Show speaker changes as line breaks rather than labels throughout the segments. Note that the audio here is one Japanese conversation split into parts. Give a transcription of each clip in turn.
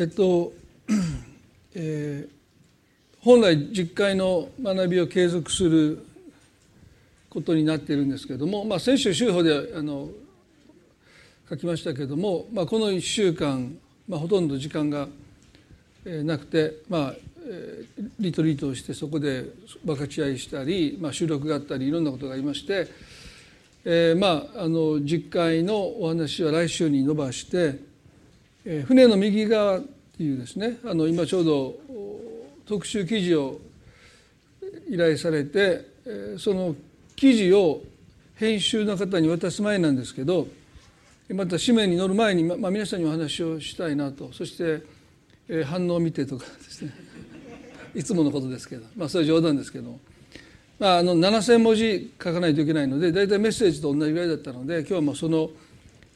えっと、えー、本来実会の学びを継続することになっているんですけれども、まあ、先週週報であの書きましたけれども、まあ、この1週間、まあ、ほとんど時間がなくて、まあ、リトリートをしてそこで分かち合いしたり、まあ、収録があったりいろんなことがありまして、えー、まああの実会のお話は来週に伸ばして、えー、船の右側っていうですねあの今ちょうど特集記事を依頼されて、えー、その記事を編集の方に渡す前なんですけどまた紙面に載る前に、まあ、皆さんにお話をしたいなと。そして、えー、反応を見てとかですね。いつものことですけど。まあそれ冗談ですけどまあ、あの7,000文字書かないといけないので大体メッセージと同じぐらいだったので今日もその、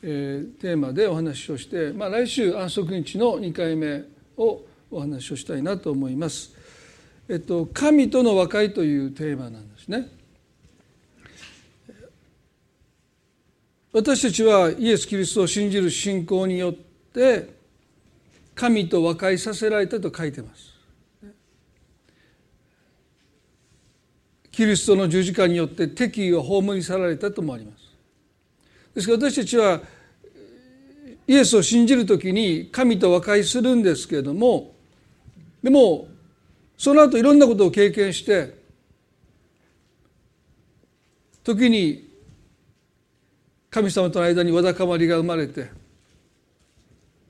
えー、テーマでお話をして、まあ、来週安息日の2回目をお話をしたいなと思います。えっと、神との和解というテーマなんですね。私たちはイエス・キリストを信じる信仰によって神と和解させられたと書いてます。キリストの十字架によって敵意を葬り去られたともあります。ですから私たちはイエスを信じる時に神と和解するんですけれどもでもその後いろんなことを経験して時に神様との間にわだかまりが生まれて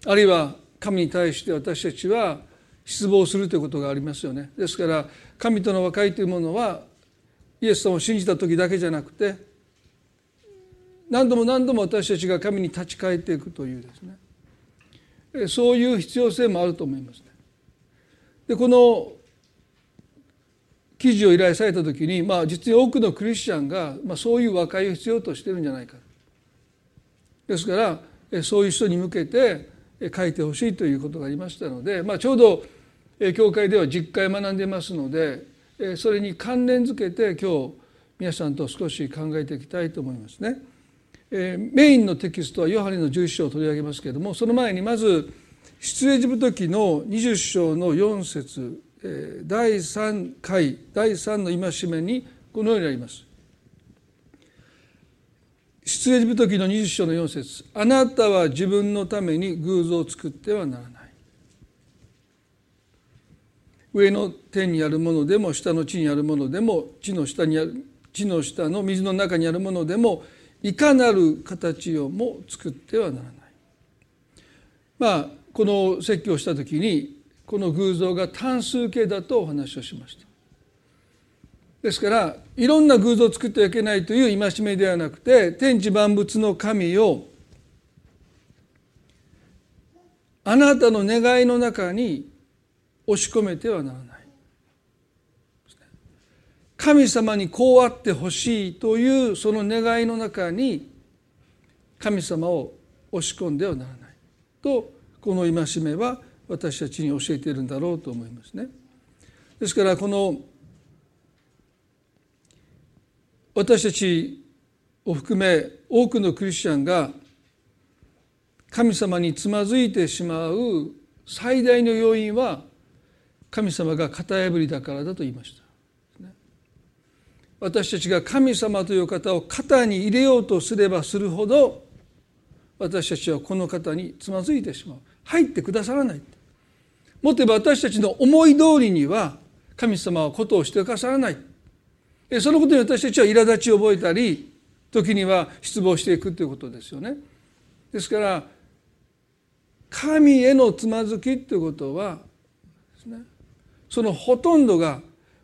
あるいは神に対して私たちは失望するということがありますよね。ですから神との和解というものはイエス様を信じた時だけじゃなくて何度も何度も私たちが神に立ち返っていくというですねそういう必要性もあると思いますね。でこの記事を依頼された時に、まあ、実に多くのクリスチャンが、まあ、そういう和解を必要としてるんじゃないかですからそういう人に向けて書いてほしいということがありましたので、まあ、ちょうど教会では実会学んでますのでそれに関連づけて今日皆さんと少し考えていきたいと思いますね。メインのテキストはヨハネの11章を取り上げますけれどもその前にまず出エジプト記の20章の4節第3回第3の戒めにこのようにあります。出エジプト記の20章の4節あなたは自分のために偶像を作ってはならない」上の天にあるものでも下の地にあるものでも地の下にある地の下の水の中にあるものでもいかなる形をも作ってはならない。まあこの説教をした時にこの偶像が単数形だとお話をしました。ですからいろんな偶像を作ってはいけないという戒めではなくて天地万物の神をあなたの願いの中に押し込めてはならない神様にこうあってほしいというその願いの中に神様を押し込んではならないとこの戒めは私たちに教えているんだろうと思いますね。ですからこの私たちを含め多くのクリスチャンが神様につまずいてしまう最大の要因は神様が型破りだからだと言いました私たちが神様という方を肩に入れようとすればするほど私たちはこの方につまずいてしまう。入ってくださらない。もっと言えば私たちの思い通りには神様はことをしてくださらない。そのことに私たちは苛立ちを覚えたり時には失望していくということですよね。ですから神へのつまずきということはねそのほとんどが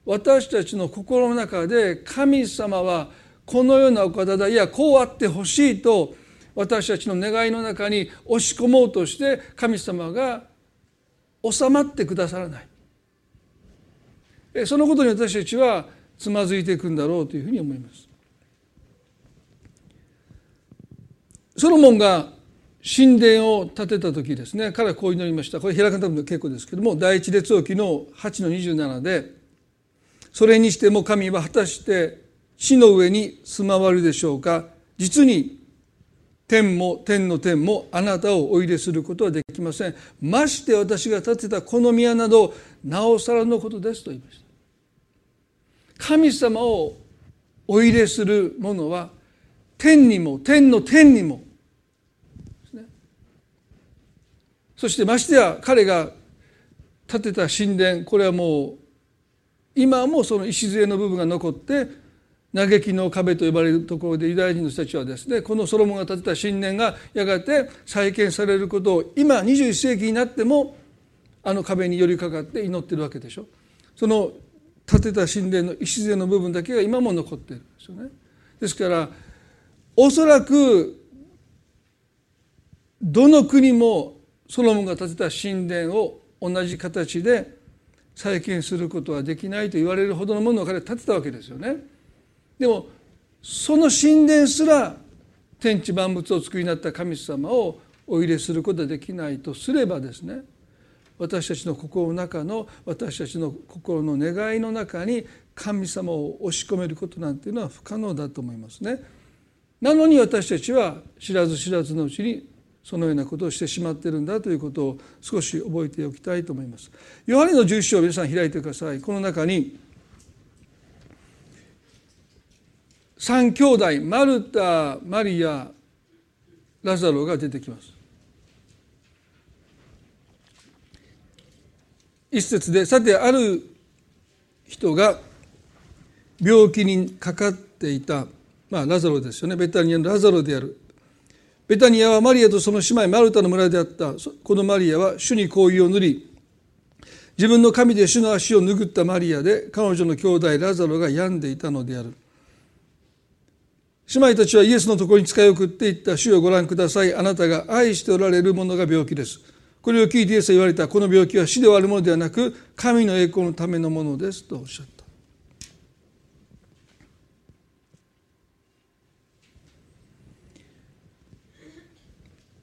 私たちの心の中で神様はこのようなお方だ。いやこうあってほしいと私たちの願いの中に押し込もうとして神様が収まってくださらない。そのことに私たちはつまずいていくんだろうというふうに思います。ソロモンが神殿を建てた時ですね。彼はこう祈りました。これ平方の稽古ですけども第一列王記の8の27で「それにしても神は果たして地の上に住まわるでしょうか？実に天も天の天もあなたをお入れすることはできません。まして私が建てたこの宮などなおさらのことですと言いました。神様をお入れするものは天にも天の天にもね。そしてましてや彼が建てた神殿これはもう今もその礎の部分が残って嘆きの壁と呼ばれるところでユダヤ人の人たちはですねこのソロモンが建てた神殿がやがて再建されることを今21世紀になってもあの壁に寄りかかって祈ってるわけでしょ。その建てた神殿の礎の部分だけが今も残ってるんですよね。ですからおそらくどの国もソロモンが建てた神殿を同じ形で再建することはできないと言われるほどのものを彼は建てたわけですよね。でもその神殿すら天地万物を作りになった神様をお入れすることができないとすればですね私たちの心の中の私たちの心の願いの中に神様を押し込めることなんていうのは不可能だと思いますね。なのに私たちは知らず知らずのうちにそのようなことをしてしまっているんだということを少し覚えておきたいと思います。ヨハネの11章を皆さん開いてください。この中に三兄弟マルタマリアラザロが出てきます一節でさてある人が病気にかかっていた、まあ、ラザロですよねベタニアのラザロであるベタニアはマリアとその姉妹マルタの村であった。このマリアは主に香油を塗り自分の神で主の足を拭ったマリアで彼女の兄弟ラザロが病んでいたのである。姉妹たちはイエスのところに使い送って言った主をご覧ください。あなたが愛しておられるものが病気です。これを聞いてイエスは言われた。この病気は死で終わるものではなく神の栄光のためのものですとおっしゃった。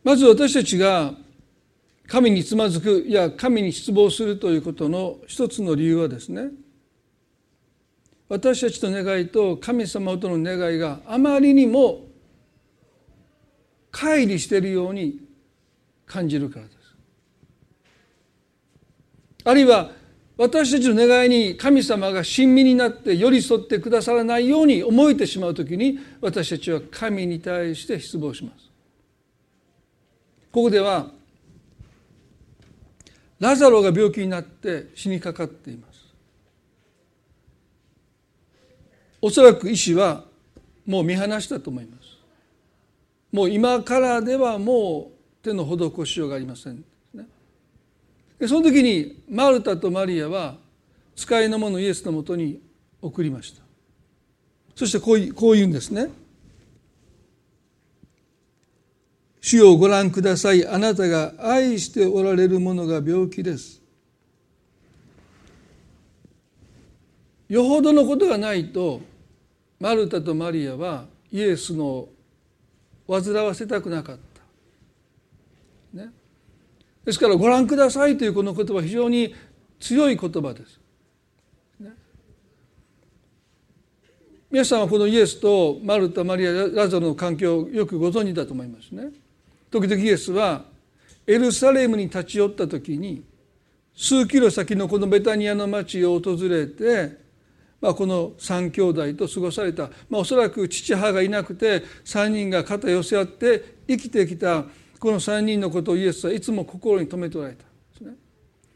まず私たちが神につまずくいや神に失望するということの一つの理由はですね私たちの願いと神様との願いがあまりにも乖離しているように感じるからです。あるいは私たちの願いに神様が親身になって寄り添ってくださらないように思えてしまうときに私たちは神に対して失望します。ここではラザロが病気になって死にかかっています。おそらく医師はもう見放したと思います。もう今からではもう手の施しようがありません。でその時にマルタとマリアは使いの者イエスのもとに送りました。そしてこうこう言うんですね。主をご覧くださいあなたが愛しておられるものが病気ですよほどのことがないとマルタとマリアはイエスの煩わせたくなかった。ね、ですからご覧くださいというこの言葉非常に強い言葉です。ね、皆さんはこのイエスとマルタマリアラザロの関係をよくご存知だと思いますね。時々イエスはエルサレムに立ち寄った時に数キロ先のこのベタニアの町を訪れてまあ、この3兄弟と過ごされた、まあ、おそらく父母がいなくて3人が肩寄せ合って生きてきたこの3人のことをイエスはいつも心に留めておられたね。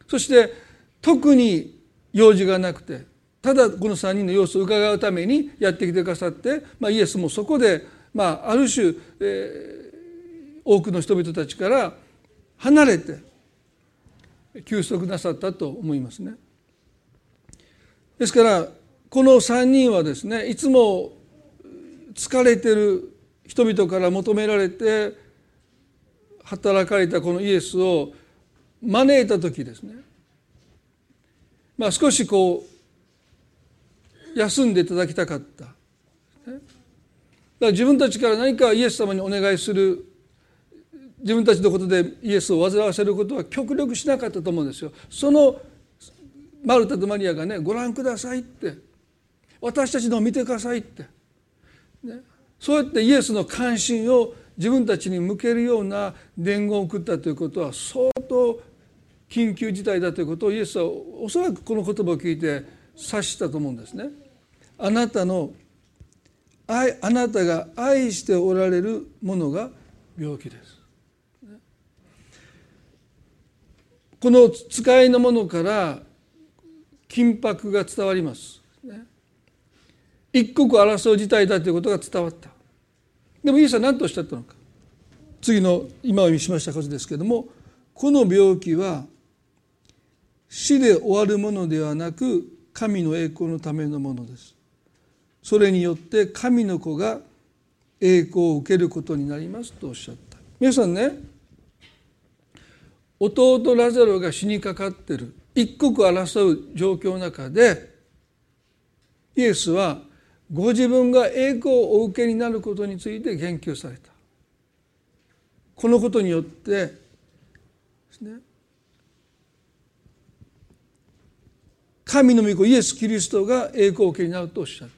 そして特に用事がなくてただこの3人の様子を伺うためにやってきてくださって、まあ、イエスもそこで、まあ、ある種、えー、多くの人々たちから離れて休息なさったと思いますね。ですからこの3人はですねいつも疲れてる人々から求められて働かれたこのイエスを招いた時ですねまあ少しこう休んでいただきたかった。だから自分たちから何かイエス様にお願いする自分たちのことでイエスを煩わせることは極力しなかったと思うんですよ。そのマルタとマリアがねご覧くださいって私たちのを見てくださいって、ね、そうやってイエスの関心を自分たちに向けるような伝言を送ったということは相当緊急事態だということをイエスはおそらくこの言葉を聞いて察したと思うんですね。あなたの愛あなたが愛しておられるものが病気です。この使いのものから緊迫が伝わります。ね一刻争う事態だということが伝わった。でもイエスは何とおっしゃったのか。次の今お読みしましたことですけれどもこの病気は死で終わるものではなく神の栄光のためのものです。それによって神の子が栄光を受けることになりますとおっしゃった皆さんね弟ラザロが死にかかってる。一刻争う状況の中でイエスはご自分が栄光をお受けになることについて言及された。このことによってですね神の御子イエス・キリストが栄光を受けになるとおっしゃった。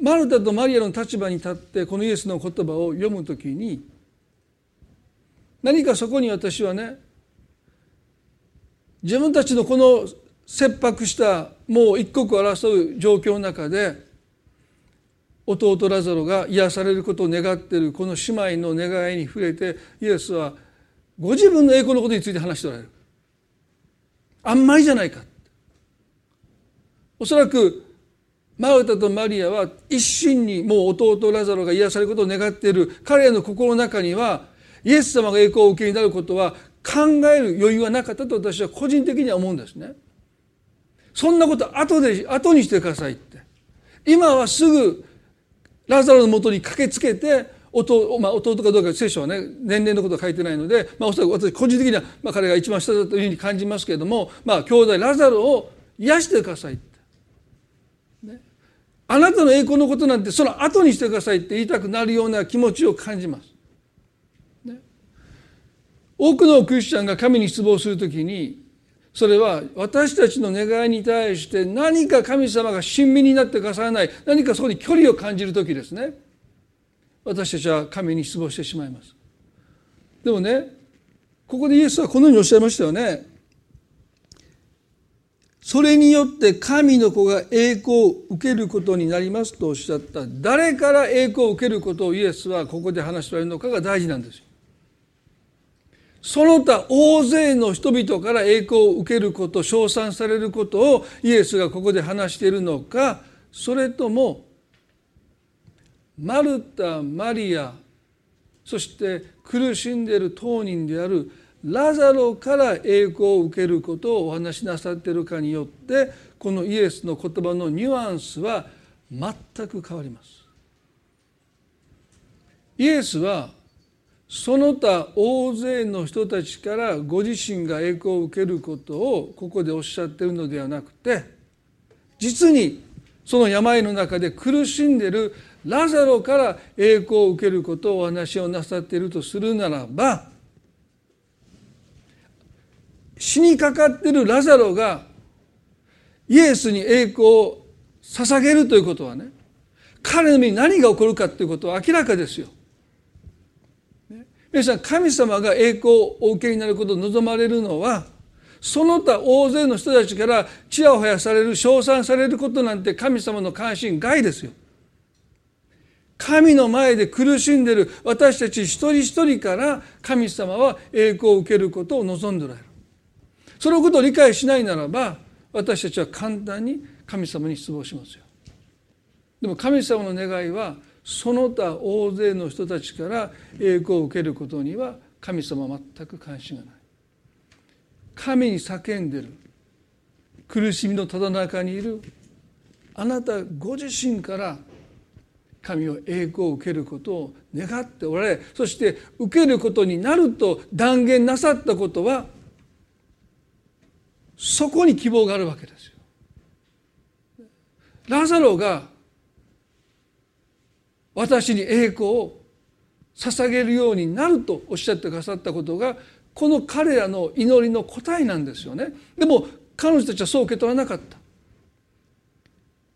マルタとマリアの立場に立ってこのイエスの言葉を読むときに何かそこに私はね自分たちのこの切迫したもう一刻を争う状況の中で弟ラザロが癒されることを願っているこの姉妹の願いに触れてイエスはご自分の栄光のことについて話しておられる。あんまりじゃないか。おそらくマルタとマリアは一心にもう弟ラザロが癒されることを願っている。彼らの心の中にはイエス様が栄光を受けになることは考える余裕はなかったと私は個人的には思うんですね。そんなこと後で後にしてくださいって今はすぐラザロのもとに駆けつけて弟,、まあ、弟かどうか聖書はね年齢のことは書いてないので、まあ、おそらく私個人的には、まあ、彼が一番下だというふうに感じますけれども、まあ、兄弟ラザロを癒してくださいって、ねあなたの栄光のことなんてその後にしてくださいって言いたくなるような気持ちを感じます。多くのクリスチャンが神に失望するときにそれは私たちの願いに対して何か神様が親身になってくださらない何かそこに距離を感じる時ですね。私たちは神に失望してしまいます。でもねここでイエスはこのようにおっしゃいましたよね。それによって神の子が栄光を受けることになりますとおっしゃった。誰から栄光を受けることをイエスはここで話しておられるのかが大事なんですよ。その他大勢の人々から栄光を受けること称賛されることをイエスがここで話しているのかそれともマルタマリアそして苦しんでいる当人であるラザロから栄光を受けることをお話しなさっているかによってこのイエスの言葉のニュアンスは全く変わります。イエスはその他大勢の人たちからご自身が栄光を受けることをここでおっしゃってるのではなくて実にその病の中で苦しんでいるラザロから栄光を受けることをお話をなさっているとするならば死にかかってるラザロがイエスに栄光を捧げるということはね彼の身に何が起こるかということは明らかですよ。皆さん神様が栄光をお受けになることを望まれるのはその他大勢の人たちからちやほやされる称賛されることなんて神様の関心外ですよ。神の前で苦しんでる私たち一人一人から神様は栄光を受けることを望んでおられる。そのことを理解しないならば私たちは簡単に神様に失望しますよ。でも神様の願いはその他大勢の人たちから栄光を受けることには神様は全く関心がない。神に叫んでる苦しみのただ中にいるあなたご自身から神を栄光を受けることを願っておられそして受けることになると断言なさったことはそこに希望があるわけですよ。ラザロが私に栄光を捧げるようになるとおっしゃってくださったことがこの彼らの祈りの答えなんですよね。でも彼女たちはそう受け取らなかった。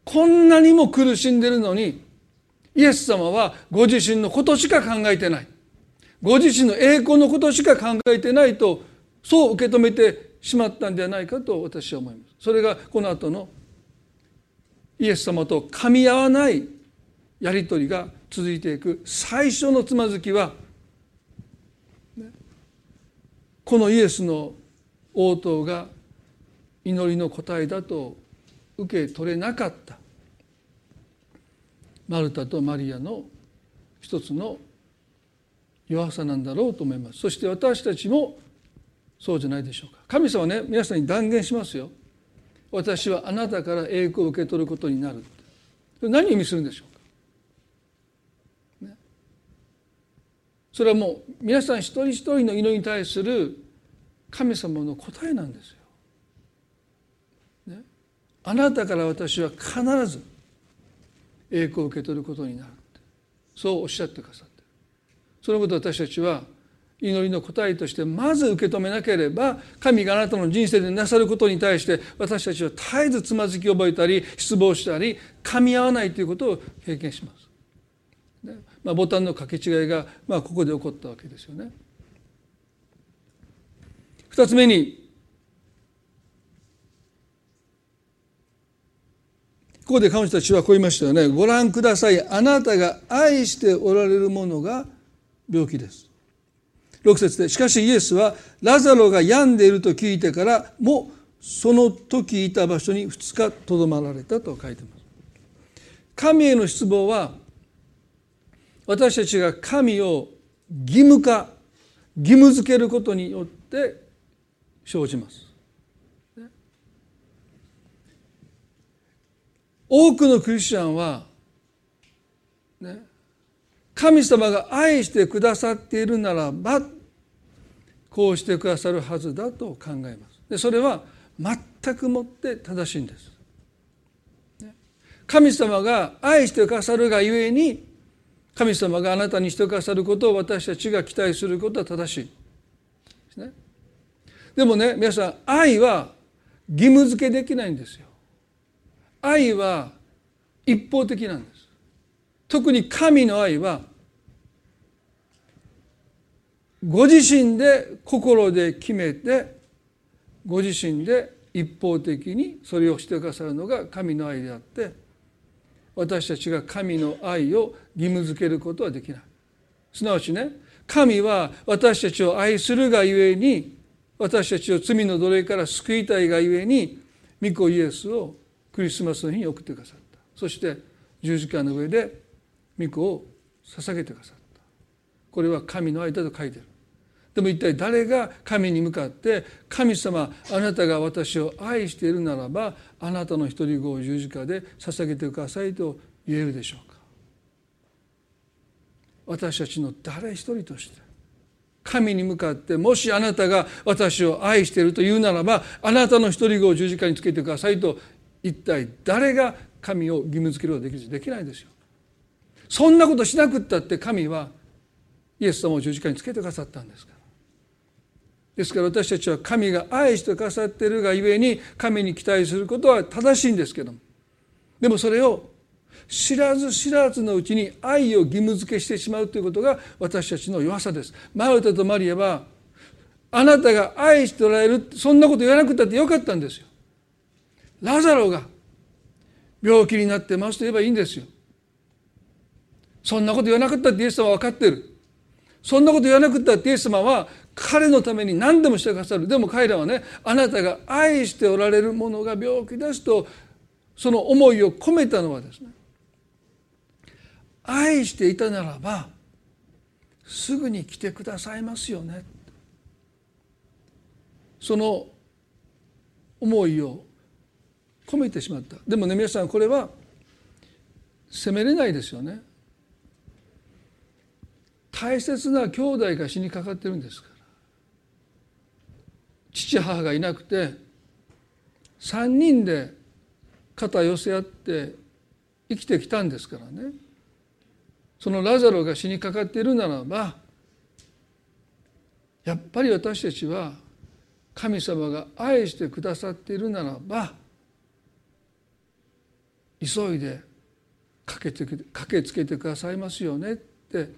こんなにも苦しんでるのにイエス様はご自身のことしか考えてないご自身の栄光のことしか考えてないとそう受け止めてしまったんではないかと私は思いますそれがこの後のイエス様と噛み合わないやり取りが続いていく。最初のつまずきはこのイエスの応答が祈りの答えだと受け取れなかった。マルタとマリアの一つの弱さなんだろうと思います。そして私たちもそうじゃないでしょうか。神様はね皆さんに断言しますよ。私はあなたから栄光を受け取ることになる。何を意味するんでしょうか、ね、それはもう皆さん一人一人の祈りに対する神様の答えなんですよ。ね。あなたから私は必ず栄光を受け取ることになるそうおっしゃってくださってそのことを私たちは祈りの答えとしてまず受け止めなければ神があなたの人生でなさることに対して私たちは絶えずつまずき覚えたり失望したり噛み合わないということを経験します。まあ、ボタンの掛け違いが、まあ、ここで起こったわけですよね。二つ目にここで彼女たちはこう言いましたよね。ご覧ください。あなたが愛しておられるものが病気です。6節でしかしイエスはラザロが病んでいると聞いてからもその時いた場所に2日とどまられたと書いてます。神への失望は私たちが神を義務化義務づけることによって生じます。多くのクリスチャンは、ね、神様が愛してくださっているならばこうしてくださるはずだと考えます。でそれは全くもって正しいんです。神様が愛してくださるがゆえに神様があなたにしてくださることを私たちが期待することは正しい。ですね。でもね皆さん愛は義務付けできないんですよ。愛は一方的なんです。特に神の愛はご自身で心で決めてご自身で一方的にそれをしてくださるのが神の愛であって私たちが神の愛を義務づけることはできない。すなわちね神は私たちを愛するがゆえに私たちを罪の奴隷から救いたいがゆえに御子イエスをクリスマスの日に送ってくださった。そして十字架の上で御子を捧げてくださった。これは神の愛だと書いてる。でも一体誰が神に向かって神様あなたが私を愛しているならばあなたの一人子を十字架で捧げてくださいと言えるでしょうか。私たちの誰一人として神に向かってもしあなたが私を愛しているというならばあなたの一人子を十字架につけてくださいと一体誰が神を義務付けることができるできないですよ。そんなことしなくったって神はイエス様を十字架につけてくださったんですから。ですから私たちは神が愛してくださっているがゆえに神に期待することは正しいんですけどもでもそれを知らず知らずのうちに愛を義務付けしてしまうということが私たちの弱さです。マルタとマリアはあなたが愛しておられるそんなこと言わなくたってよかったんですよ。ラザロが病気になってますと言えばいいんですよ。そんなこと言わなかったってイエス様は分かってる。そんなこと言わなくったってイエス様は彼のために何でもしてくださる。でも彼らはね、あなたが愛しておられるものが病気ですと、その思いを込めたのはですね、愛していたならば、すぐに来てくださいますよね。その思いを込めてしまった。でもね皆さんこれは責めれないですよね。大切な兄弟が死にかかってるんですから。父母がいなくて3人で肩寄せ合って生きてきたんですからね。そのラザロが死にかかっているならばやっぱり私たちは神様が愛してくださっているならば急いで駆けつけて駆けつけてくださいますよねって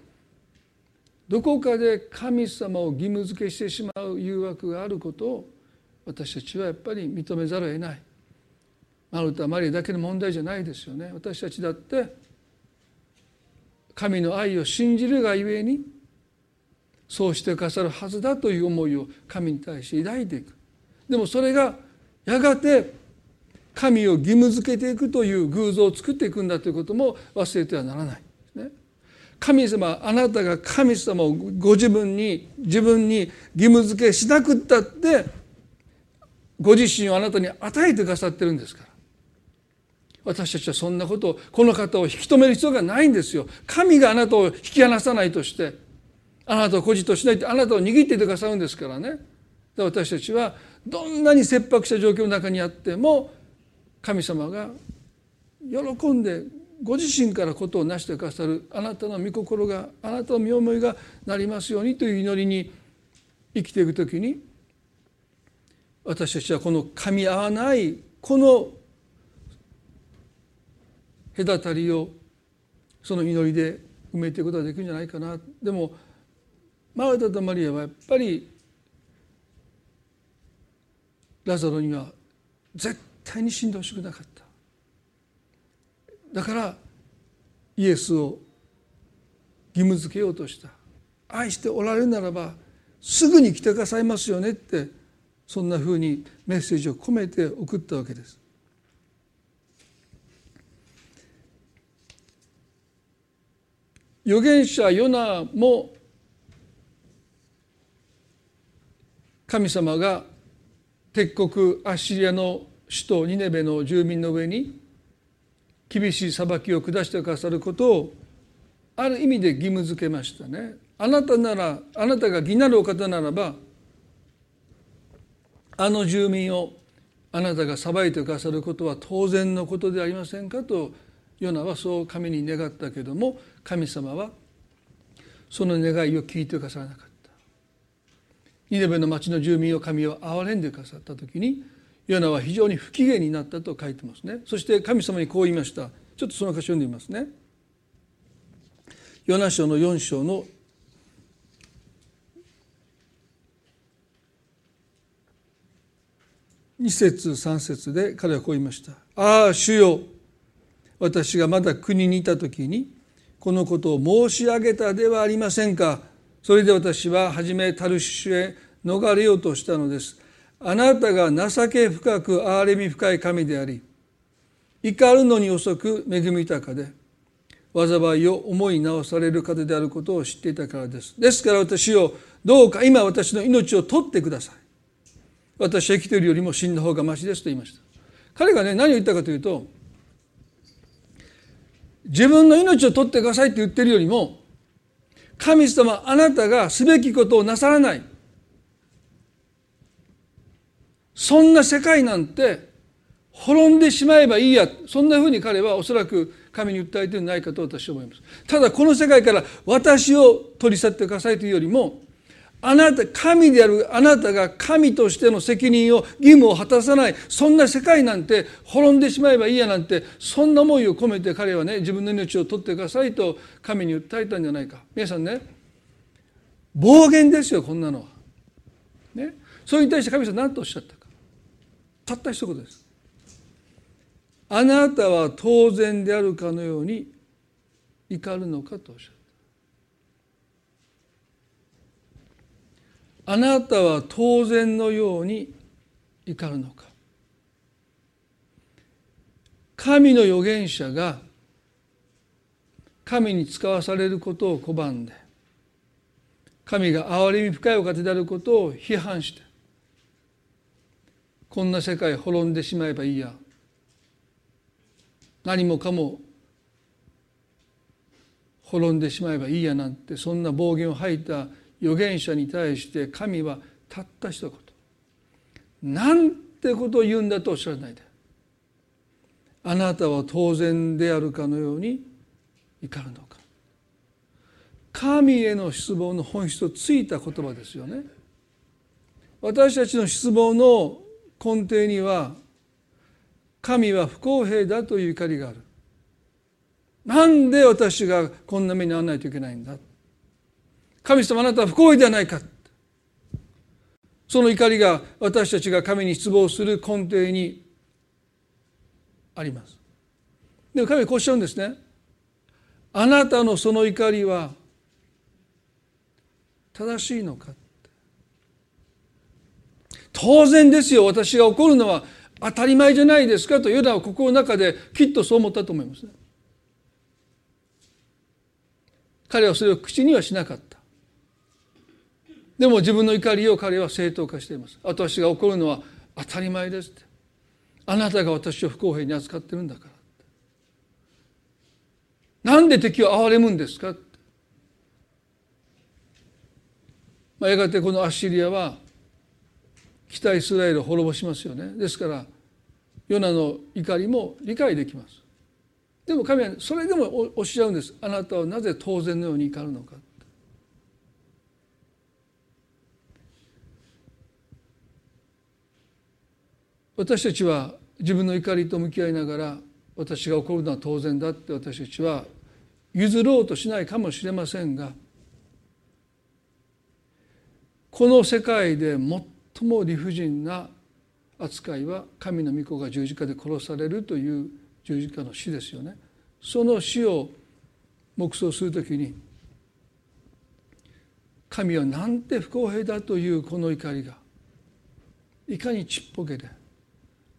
どこかで神様を義務付けしてしまう誘惑があることを私たちはやっぱり認めざるを得ない。マルタ・マリアだけの問題じゃないですよね。私たちだって神の愛を信じるがゆえにそうしてくださるはずだという思いを神に対して抱いていく。でもそれがやがて神を義務付けていくという偶像を作っていくんだということも忘れてはならない。ね。神様あなたが神様をご自分に自分に義務付けしなくったってご自身をあなたに与えてくださってるんですから。私たちはそんなことをこの方を引き止める必要がないんですよ。神があなたを引き離さないとしてあなたを孤児としないってあなたを握っててくださるんですからね。私たちはどんなに切迫した状況の中にあっても神様が喜んでご自身からことを成してくださるあなたの御心があなたの身思いがなりますようにという祈りに生きていく時に私たちはこの噛み合わないこの隔たりをその祈りで埋めていくことができるんじゃないかな。でもマルタとマリアはやっぱりラザロには絶対に死んでほしくなかった。だからイエスを義務付けようとした。愛しておられるならばすぐに来てくださいますよねってそんなふうにメッセージを込めて送ったわけです。預言者ヨナも神様が敵国アッシリアの首都ニネベの住民の上に厳しい裁きを下してくださることをある意味で義務付けましたね。あなたならあなたが義なるお方ならばあの住民をあなたが裁いてくださることは当然のことでありませんかとヨナはそう神に願ったけども神様はその願いを聞いてくださらなかった。ニネベの町の住民を神は憐れんでくださった時にヨナは非常に不機嫌になったと書いてますね。そして神様にこう言いました。ちょっとその箇所読んでみますね。ヨナ書の4章の2節3節で彼はこう言いました「ああ主よ私がまだ国にいた時にこのことを申し上げたではありませんか。それで私は初めタルシュへ逃れようとしたのです。あなたが情け深く憐れみ深い神であり怒るのに遅く恵み豊かで災いを思い直される方であることを知っていたからです。ですから私をどうか今私の命を取ってください。私は生きているよりも死んだ方がましですと言いました。彼がね何を言ったかというと自分の命を取ってくださいって言ってるよりも神様あなたがすべきことをなさらない。そんな世界なんて滅んでしまえばいいや。そんなふうに彼はおそらく神に訴えてるんないかと私は思います。ただこの世界から私を取り去ってくださいというよりもあなた神であるあなたが神としての責任を義務を果たさないそんな世界なんて滅んでしまえばいいやなんてそんな思いを込めて彼はね自分の命を取ってくださいと神に訴えたんじゃないか皆さんね暴言ですよこんなのは。ね、それに対して神様何とおっしゃったかたった一言です。あなたは当然であるかのように怒るのかとおっしゃる。あなたは当然のように怒るのか。神の預言者が神に使わされることを拒んで神が憐れみ深いお方であることを批判してこんな世界滅んでしまえばいいや。何もかも滅んでしまえばいいやなんてそんな暴言を吐いた預言者に対して神はたった一言。なんてことを言うんだとおっしゃらないで。あなたは当然であるかのように怒るのか。神への失望の本質をついた言葉ですよね。私たちの失望の根底には神は不公平だという怒りがある。なんで私がこんな目に遭わないといけないんだ。神様あなたは不公平ではないか。その怒りが私たちが神に失望する根底にあります。でも神はこうおっしゃるんですね。あなたのその怒りは正しいのか。当然ですよ。私が怒るのは当たり前じゃないですか。とユダは心の中できっとそう思ったと思いますね。彼はそれを口にはしなかった。でも自分の怒りを彼は正当化しています。私が怒るのは当たり前ですって。あなたが私を不公平に扱ってるんだから。なんで敵を憐れむんですかまあ、やがてこのアッシリアは北イスラエルを滅ぼしますよねですからヨナの怒りも理解できますでも神はそれでもおっしゃるんですあなたはなぜ当然のように怒るのか私たちは自分の怒りと向き合いながら私が怒るのは当然だって私たちは譲ろうとしないかもしれませんがこの世界で最も理不尽な扱いは神の御子が十字架で殺されるという十字架の死ですよね。その死を黙想するときに神はなんて不公平だというこの怒りがいかにちっぽけで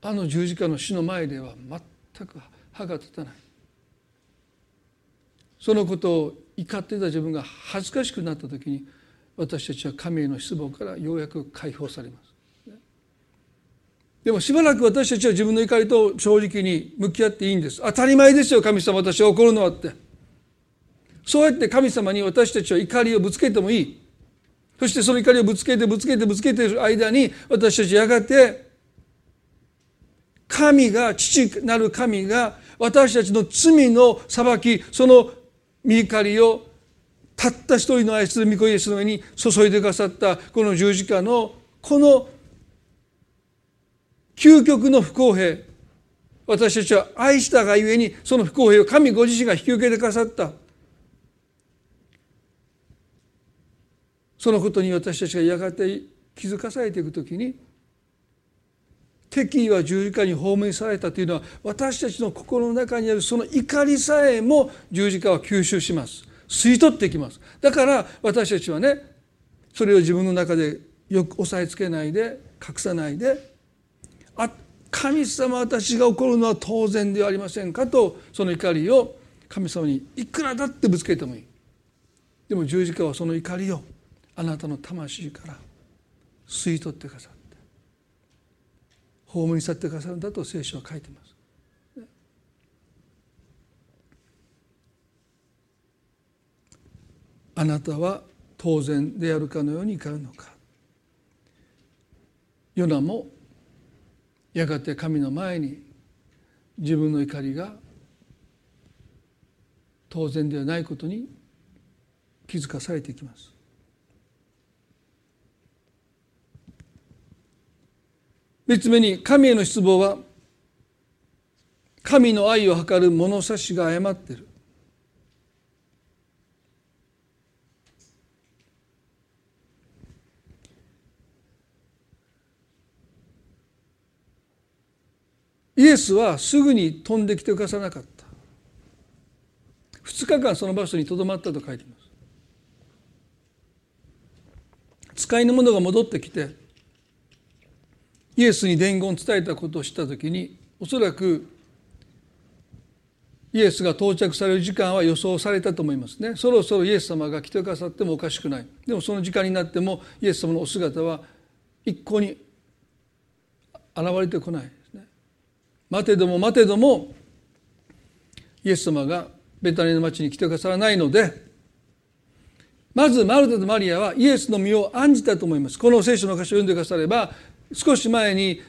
あの十字架の死の前では全く歯が立たないそのことを怒っていた自分が恥ずかしくなった時に私たちは神への失望からようやく解放されます。でもしばらく私たちは自分の怒りと正直に向き合っていいんです。当たり前ですよ神様私は怒るのはって。そうやって神様に私たちは怒りをぶつけてもいい。そしてその怒りをぶつけてぶつけてぶつけている間に私たちやがて神が父なる神が私たちの罪の裁きその見怒りをたった一人の愛する御子イエスの上に注いでくださったこの十字架のこの究極の不公平私たちは愛したがゆえにその不公平を神ご自身が引き受けてくださった。そのことに私たちがやがて気づかされていくときに敵意は十字架に葬りされたというのは私たちの心の中にあるその怒りさえも十字架は吸収します。吸い取ってきます。だから私たちはねそれを自分の中でよく押さえつけないで隠さないであ神様私が怒るのは当然ではありませんかとその怒りを神様にいくらだってぶつけてもいい。でも十字架はその怒りをあなたの魂から吸い取ってくださって葬り去ってくださるんだと聖書は書いてます。あなたは当然であるかのように怒るのか。ヨナもやがて神の前に自分の怒りが当然ではないことに気づかされていきます。三つ目に神への失望は神の愛を図る物差しが誤っている。イエスはすぐに飛んできてくださなかった。2日間その場所にとどまったと書いています。使いの者が戻ってきてイエスに伝言を伝えたことを知った時におそらくイエスが到着される時間は予想されたと思いますね。そろそろイエス様が来てくださってもおかしくない。でもその時間になってもイエス様のお姿は一向に現れてこないですね。待てども待てどもイエス様がベタニの町に来てくださらないのでまずマルタとマリアはイエスの身を案じたと思います。この聖書の箇所を読んでくだされば少し前に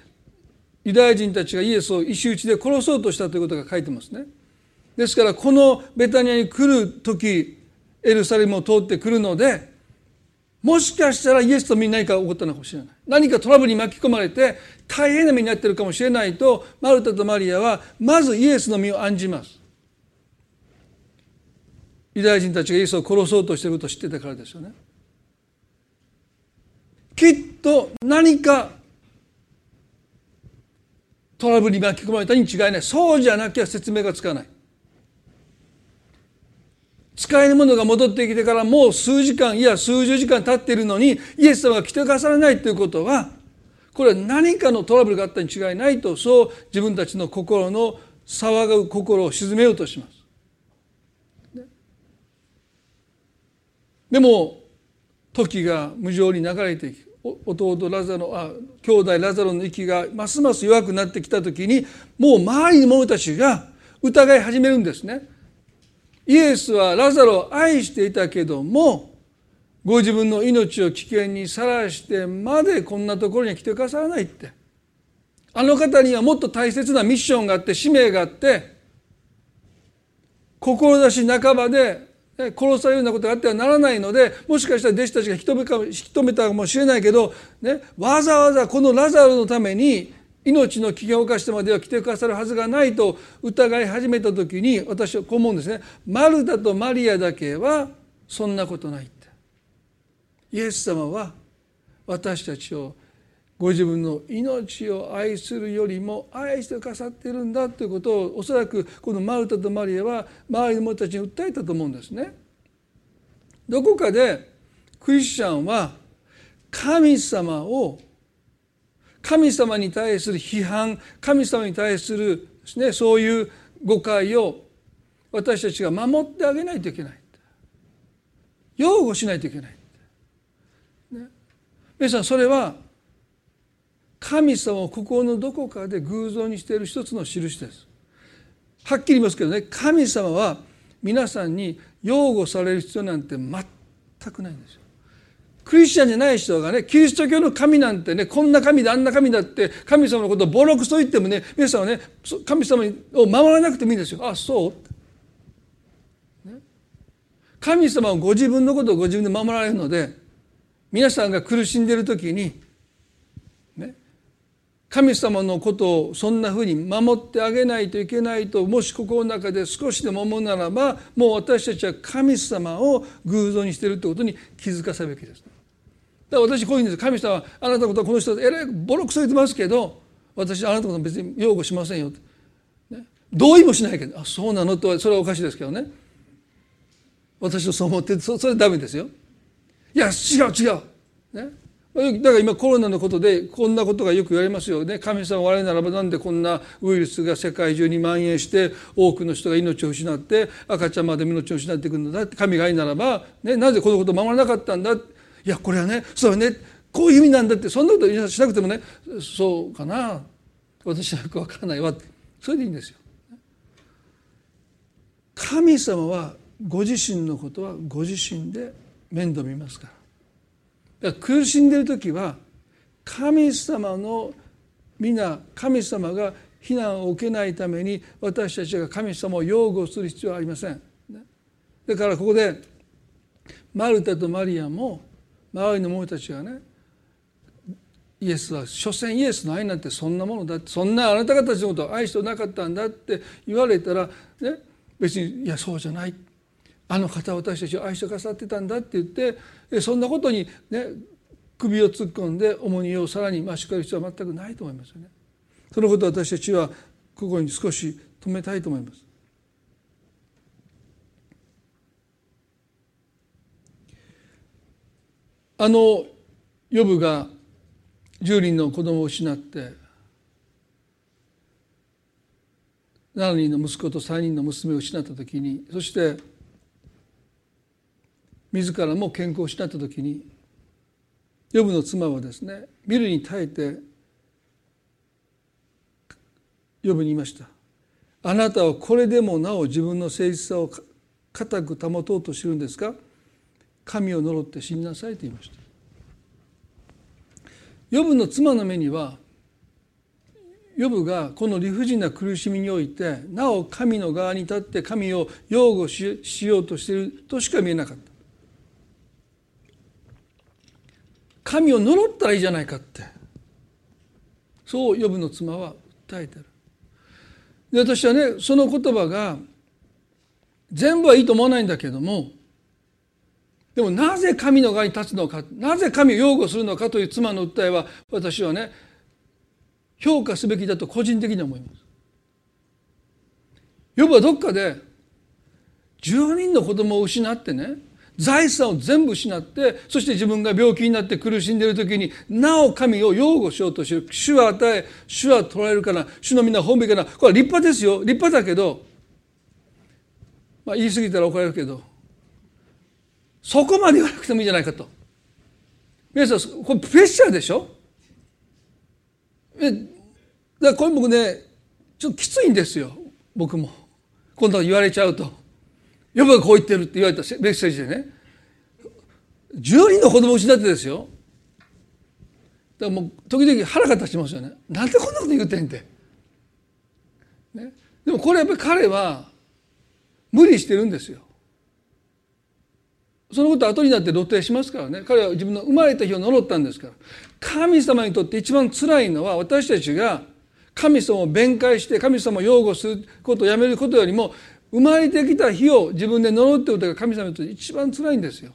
ユダヤ人たちがイエスを石打ちで殺そうとしたということが書いてますね。ですからこのベタニアに来る時エルサレムを通ってくるのでもしかしたらイエスとみんな何か起こったのかもしれない。何かトラブルに巻き込まれて大変な目になってるかもしれないとマルタとマリアはまずイエスの身を案じます。ユダヤ人たちがイエスを殺そうとしていることを知ってたからですよね。きっと何かトラブルに巻き込まれたに違いない。そうじゃなきゃ説明がつかない。使えるものが戻ってきてからもう数時間いや数十時間経っているのにイエス様が来てくださらないということはこれは何かのトラブルがあったに違いないとそう自分たちの心の騒ぐ心を鎮めようとします。でも時が無情に流れていき弟ラザロあ兄弟ラザロの息がますます弱くなってきた時にもう周りの者たちが疑い始めるんですね。イエスはラザロを愛していたけどもご自分の命を危険にさらしてまでこんなところに来てくださらないってあの方にはもっと大切なミッションがあって使命があって志半ばで殺されるようなことがあってはならないのでもしかしたら弟子たちが引き止めたかもしれないけど、ね、わざわざこのラザロのために命の危険を冒してまでは来てくださるはずがないと疑い始めた時に私はこう思うんですね。マルタとマリアだけはそんなことないって。イエス様は私たちをご自分の命を愛するよりも愛してくださっているんだということをおそらくこのマルタとマリアは周りの者たちに訴えたと思うんですね。どこかでクリスチャンは神様を神様に対する批判神様に対するですねそういう誤解を私たちが守ってあげないといけない。擁護しないといけない、ね、皆さんそれは神様を心のどこかで偶像にしている一つの印です。はっきり言いますけどね神様は皆さんに擁護される必要なんて全くないんですよ。クリスチャンじゃない人がねキリスト教の神なんてねこんな神だあんな神だって神様のことをボロクソ言ってもね皆さんはね神様を守らなくてもいいんですよ。あそう、ね、神様はご自分のことをご自分で守られるので皆さんが苦しんでいる時に神様のことをそんなふうに守ってあげないといけないともし心の中で少しでも思うならばもう私たちは神様を偶像にしているということに気づかせるべきです。だから私こういうんです神様はあなたのことはこの人えらいボロクソ言ってますけど私あなたのこと別に擁護しませんよ、ね、同意もしないけどあそうなのとそれはおかしいですけどね私とそう思ってそそれダメですよ。いや違う違う。ねだから今コロナのことでこんなことがよく言われますよね神様我ならばなんでこんなウイルスが世界中に蔓延して多くの人が命を失って赤ちゃんまで命を失っていくんだって神が愛ならば、ね、なぜこのことを守らなかったんだいやこれはねそうねこういう意味なんだってそんなことしなくてもねそうかな私はよくわからないわそれでいいんですよ。神様はご自身のことはご自身で面倒見ますから。だから苦しんでいる時は神様の皆神様が非難を受けないために私たちが神様を擁護する必要はありません。だからここでマルタとマリアも周りの者たちがねイエスは所詮イエスの愛なんてそんなものだってそんなあなた方たちのことを愛してなかったんだって言われたら、ね、別にいやそうじゃないってあの方は私たちを愛してくださってたんだって言ってそんなことにね首を突っ込んで重荷をさらに増しかる必要は全くないと思いますよね。そのことを私たちはここに少し止めたいと思います。あのヨブが10人の子供を失って7人の息子と3人の娘を失った時にそして自らも健康を失った時にヨブの妻はですね見るに耐えてヨブに言いました。あなたはこれでもなお自分の誠実さを固く保とうとしてるんですか？神を呪って死になさいと言いました。ヨブの妻の目にはヨブがこの理不尽な苦しみにおいてなお神の側に立って神を擁護しようとしているとしか見えなかった。神を呪ったらいいじゃないかってそう呼ぶの妻は訴えてるで私はねその言葉が全部はいいと思わないんだけどもでもなぜ神の側に立つのかなぜ神を擁護するのかという妻の訴えは私はね評価すべきだと個人的に思います。ヨブはどっかで10人の子供を失ってね財産を全部失ってそして自分が病気になって苦しんでいる時になお神を擁護しようとしてる。主は与え主は取られるから主の皆本部からこれは立派ですよ。立派だけど、まあ、言い過ぎたら怒られるけどそこまで言わなくてもいいじゃないかと。皆さんこれプレッシャーでしょ？えだからこれ僕ねちょっときついんですよ。僕も。今度は言われちゃうと。ヨブがこう言ってるって言われたメッセージでね。10人の子供を失ってですよ。だからもう時々腹が立ちますよね。なんでこんなこと言うてんって、ね、でもこれやっぱり彼は無理してるんですよ。そのこと後になって露呈しますからね。彼は自分の生まれた日を呪ったんですから。神様にとって一番辛いのは私たちが神様を弁解して神様を擁護することをやめることよりも生まれてきた日を自分で呪うってことが神様にとって一番辛いんですよ。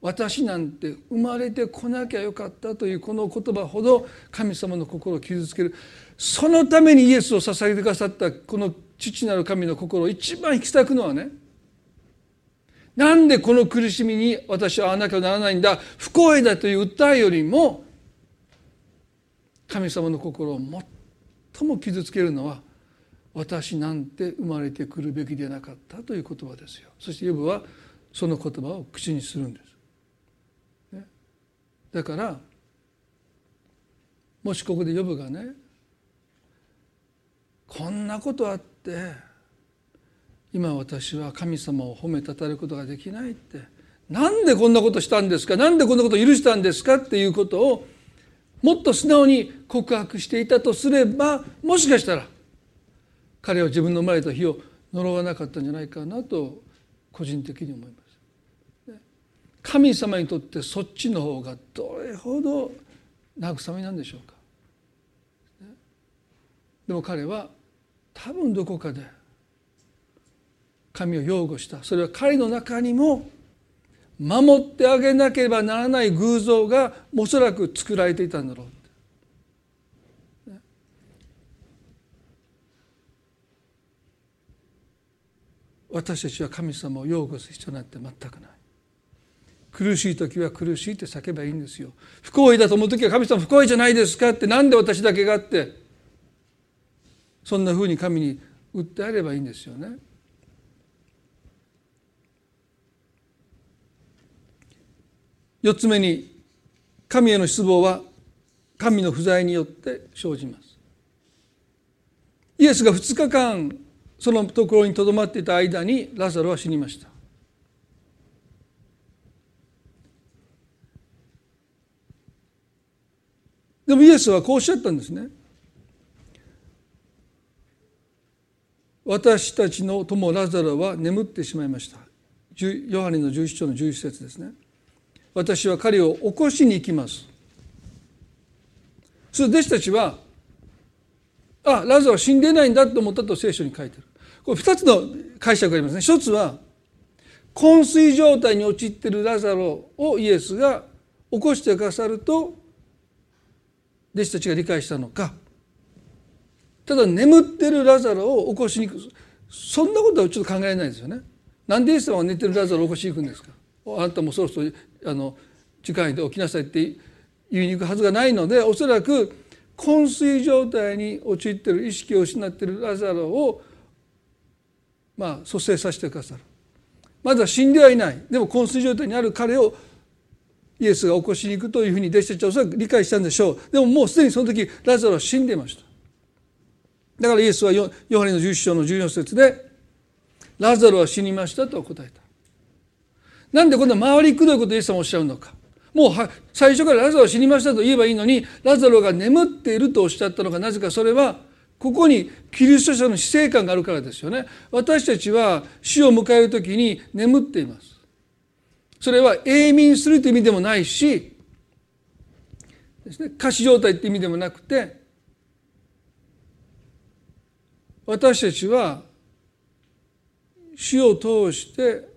私なんて生まれてこなきゃよかったというこの言葉ほど神様の心を傷つけるそのためにイエスを捧げてくださったこの父なる神の心を一番引き裂くのはねなんでこの苦しみに私は会わなきゃならないんだ？不幸だという訴えよりも神様の心を最も傷つけるのは私なんて生まれてくるべきでなかったという言葉ですよ。そしてヨブはその言葉を口にするんです、ね、だからもしここでヨブがねこんなことあって今私は神様を褒めたたることができないってなんでこんなことしたんですか？なんでこんなこと許したんですか？っていうことをもっと素直に告白していたとすればもしかしたら彼は自分の生まれた日を呪わなかったんじゃないかなと個人的に思います。神様にとってそっちの方がどれほど慰めなんでしょうか。でも彼は多分どこかで神を擁護したそれは彼の中にも守ってあげなければならない偶像がおそらく作られていたんだろう私たちは神様を擁護する必要なんて全くない。苦しい時は苦しいって叫べばいいんですよ。不幸意だと思う時は神様不幸意じゃないですか？って何で私だけがってそんなふうに神に訴えればいいんですよね。四つ目に神への失望は神の不在によって生じます。イエスが2日間そのところにとどまっていた間にラザロは死にました。でもイエスはこうおっしゃったんですね。私たちの友ラザロは眠ってしまいました。ヨハネの11章の11節ですね。私は彼を起こしに行きます。それ弟子たちはあラザロは死んでないんだと思ったと聖書に書いてる。これ2つの解釈がありますね。一つは昏睡状態に陥っているラザロをイエスが起こしてくださると弟子たちが理解したのか。ただ眠ってるラザロを起こしに行くそんなことはちょっと考えられないですよね。なんでイエス様は寝てるラザロを起こしに行くんですか。あなたもそろそろあの時間で起きなさいって言いに行くはずがないのでおそらく昏睡状態に陥ってる意識を失っているラザロをまあ蘇生させてくださる。まずは死んではいない。でも昏睡状態にある彼をイエスが起こしに行くというふうに弟子たちはおそらく理解したんでしょう。でももうすでにその時ラザロは死んでいました。だからイエスはヨハネの11章の14節でラザロは死にましたと答えた。なんでこんな回りくどいことをイエス様おっしゃるのか。もう最初からラザロは死にましたと言えばいいのにラザロが眠っているとおっしゃったのがなぜかそれはここにキリスト者の死生観があるからですよね。私たちは死を迎える時に眠っています。それは永眠するという意味でもないしですね仮死状態っていう意味でもなくて私たちは死を通して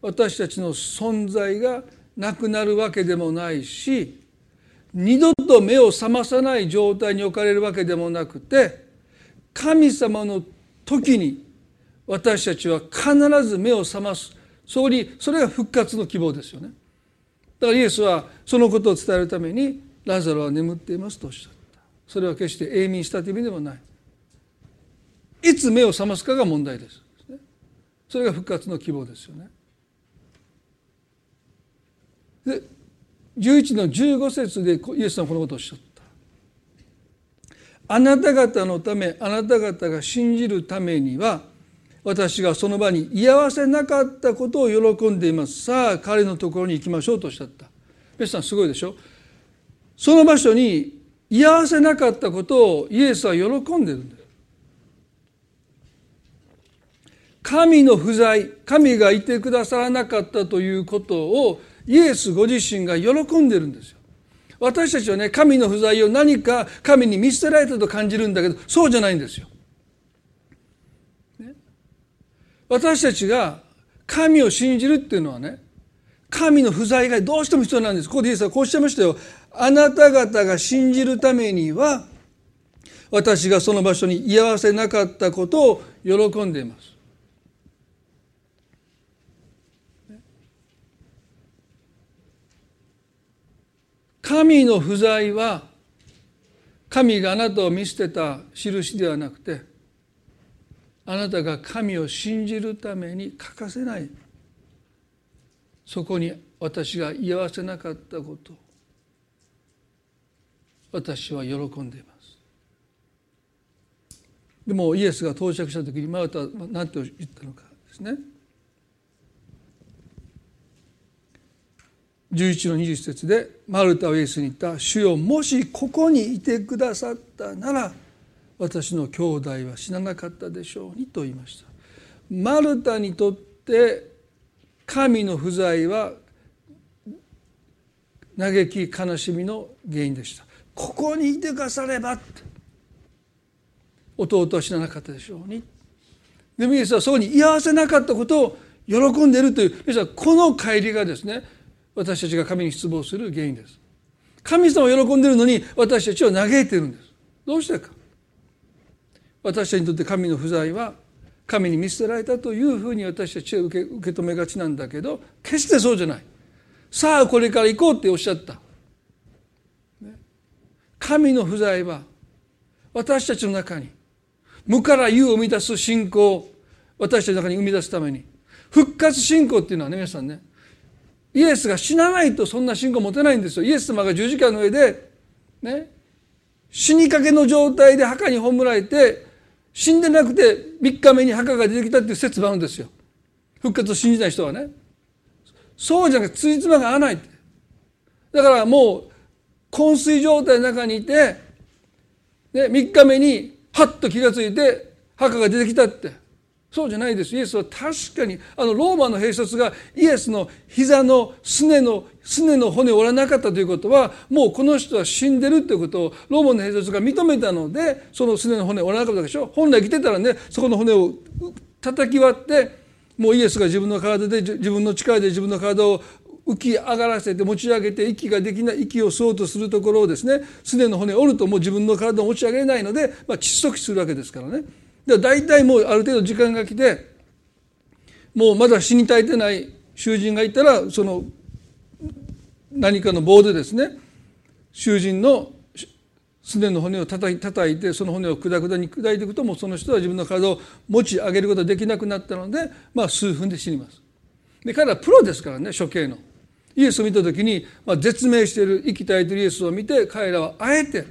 私たちの存在がなくなるわけでもないし二度と目を覚まさない状態に置かれるわけでもなくて神様の時に私たちは必ず目を覚ます。そこにそれが復活の希望ですよね。だからイエスはそのことを伝えるためにラザロは眠っていますとおっしゃった。それは決して永眠したという意味でもない。いつ目を覚ますかが問題です。それが復活の希望ですよね。で11の15節でイエスさんはこのことをおっしゃった。あなた方のためあなた方が信じるためには私がその場に居合わせなかったことを喜んでいます。さあ彼のところに行きましょうとおっしゃった。皆さんすごいでしょ？その場所に居合わせなかったことをイエスは喜んでるんです神の不在神がいてくださらなかったということをイエスご自身が喜んでるんですよ。私たちはね神の不在を何か神に見捨てられたと感じるんだけどそうじゃないんですよ。私たちが神を信じるっていうのはね神の不在がどうしても必要なんです。ここでイエスはこうおっしゃいましたよ。あなた方が信じるためには私がその場所に居合わせなかったことを喜んでいます。神の不在は神があなたを見捨てた印ではなくてあなたが神を信じるために欠かせないそこに私が居合わせなかったこと私は喜んでいます。でもイエスが到着した時にマルタは何て言ったのかですね。11の20節でマルタはイエスに言った「主よもしここにいてくださったなら私の兄弟は死ななかったでしょうに」と言いました。マルタにとって神の不在は嘆き悲しみの原因でした。ここにいてくだされば弟は死ななかったでしょうに。でもイエスはそこに居合わせなかったことを喜んでいるというこの帰りがですね私たちが神に失望する原因です。神様は喜んでるのに私たちは嘆いているんです。どうしてか。私たちにとって神の不在は神に見捨てられたというふうに私たちは受け受け止めがちなんだけど決してそうじゃない。さあこれから行こうっておっしゃった、神の不在は私たちの中に無から有を生み出す信仰私たちの中に生み出すために復活信仰っていうのはね皆さんねイエスが死なないとそんな信仰持てないんですよ。イエス様が十字架の上でね死にかけの状態で墓に葬られて死んでなくて3日目に墓が出てきたっていう説もあるんですよ。復活を信じない人はね。そうじゃなくてついつまが合わないだからもう昏睡状態の中にいて、ね、3日目にハッと気が付いて墓が出てきたって。そうじゃないですイエスは確かにあのローマの兵卒がイエスの膝のすねのすねの骨を折らなかったということはもうこの人は死んでるということをローマの兵卒が認めたのでそのすねの骨を折らなかったでしょ本来生きてたらねそこの骨を叩き割ってもうイエスが自分の体で自分の力で自分の体を浮き上がらせて持ち上げて息ができない息を吸おうとするところをですねすねの骨折るともう自分の体を持ち上げないので、まあ、窒息するわけですからね。で大体もうある程度時間が来てもうまだ死に絶えてない囚人がいたらその何かの棒でですね囚人のすねの骨を叩い叩いてその骨をくだくだに砕いていくともうその人は自分の体を持ち上げることができなくなったので、まあ、数分で死にます。で彼はプロですからね処刑の。イエスを見た時に、まあ、絶命している生き絶えているイエスを見て彼らはあえて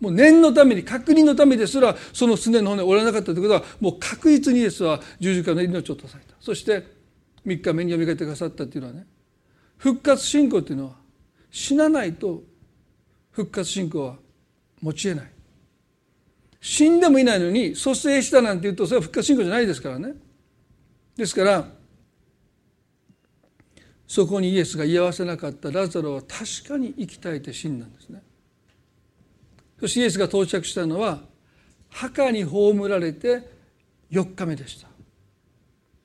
もう念のために確認のためですらそのすねの骨を折らなかったということはもう確実にイエスは十字架の命を落とされた。そして3日目によみがえってくださったっていうのはね復活信仰っていうのは死なないと復活信仰は持ちえない。死んでもいないのに蘇生したなんて言うとそれは復活信仰じゃないですからね。ですからそこにイエスが居合わせなかったラザロは確かに生き絶えて死んだんですね。そしてイエスが到着したのは墓に葬られて4日目でした。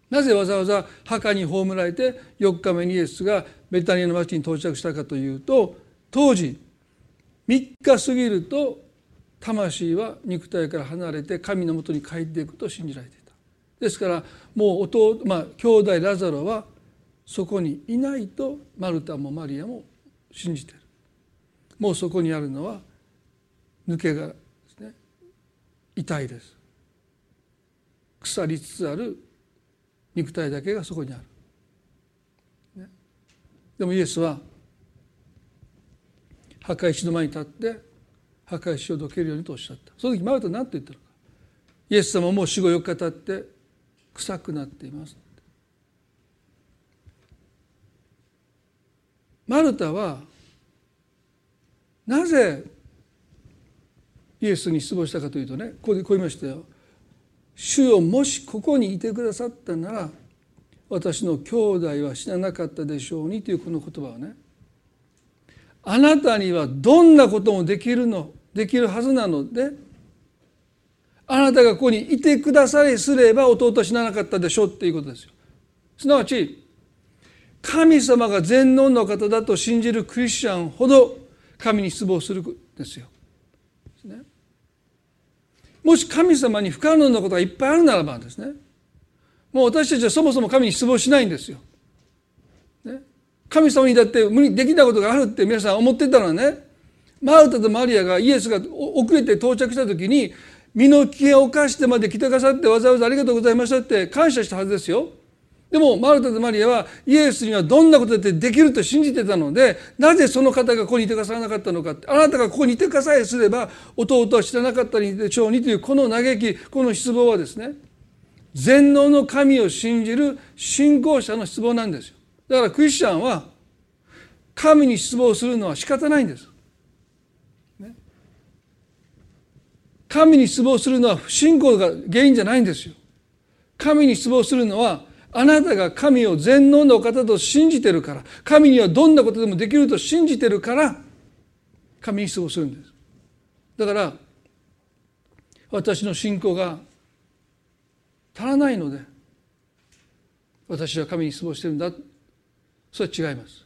なぜわざわざ墓に葬られて4日目にイエスがベタニアの町に到着したかというと当時3日過ぎると魂は肉体から離れて神のもとに帰っていくと信じられていた。ですからもう弟まあ兄弟ラザロはそこにいないとマルタもマリアも信じてる。もうそこにあるのは抜けがですね痛いです。腐りつつある肉体だけがそこにある、ね、でもイエスは墓石の前に立って墓石をどけるようにとおっしゃった。その時マルタ何と言ったのか。イエス様もう死後4日経って臭くなっていますマルタはなぜイエスに失望したかというとねここでこう言いましたよ主よもしここにいてくださったなら私の兄弟は死ななかったでしょうにというこの言葉はねあなたにはどんなこともできるのできるはずなのであなたがここにいてくださえすれば弟は死ななかったでしょうっていうことですよ。すなわち神様が全能の方だと信じるクリスチャンほど神に失望するんですよ。もし神様に不可能なことがいっぱいあるならばですねもう私たちはそもそも神に失望しないんですよ。ね、神様にだって無理できないことがあるって皆さん思ってたのはねマルタとマリアがイエスが遅れて到着した時に身の危険を冒してまで来てくださってわざわざありがとうございましたって感謝したはずですよ。でもマルタとマリアはイエスにはどんなことだってできると信じてたのでなぜその方がここにいてくださらなかったのかあなたがここにいてくださえすれば弟は知らなかったでしょうにというこの嘆きこの失望はですね全能の神を信じる信仰者の失望なんですよだからクリスチャンは神に失望するのは仕方ないんです。神に失望するのは不信仰が原因じゃないんですよ。神に失望するのはあなたが神を全能の方と信じてるから神にはどんなことでもできると信じてるから神に失望するんです。だから私の信仰が足らないので私は神に失望してるんだ。それは違います。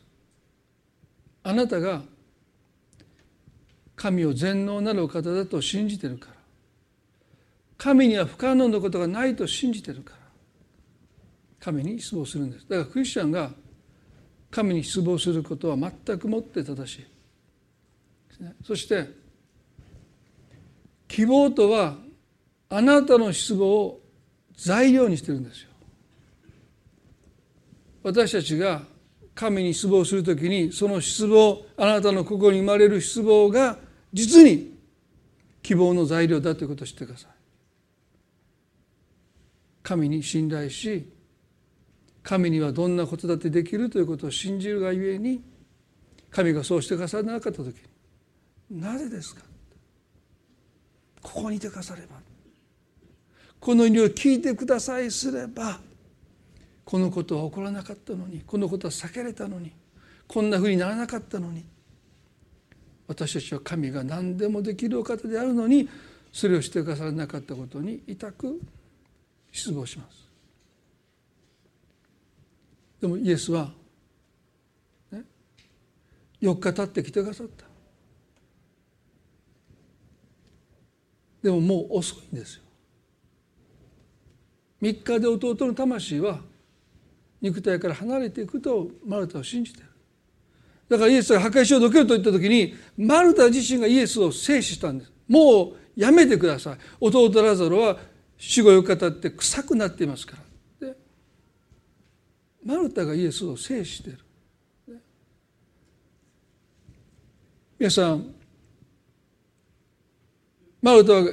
あなたが神を全能なるお方だと信じてるから神には不可能なことがないと信じてるから神に失望するんです。だからクリスチャンが神に失望することは全くもって正しい。そして希望とはあなたの失望を材料にしてるんですよ。私たちが神に失望するときにその失望あなたの心に生まれる失望が実に希望の材料だということを知ってください。神に信頼し神にはどんなことだってできるということを信じるがゆえに神がそうしてくださらなかった時になぜですか？ここにいてくだされば。この祈りを聞いてくださいすればこのことは起こらなかったのにこのことは避けれたのにこんなふうにならなかったのに私たちは神が何でもできるお方であるのにそれをしてくださらなかったことに痛く失望します。でもイエスは、ね、4日経ってきてくださった。でももう遅いんですよ。3日で弟の魂は肉体から離れていくとマルタは信じてる。だからイエスが破壊しようどけると言った時にマルタ自身がイエスを制止したんです。もうやめてください。弟ラザロは死後4日経って臭くなっていますから。マルタがイエスを制している皆さんマルタは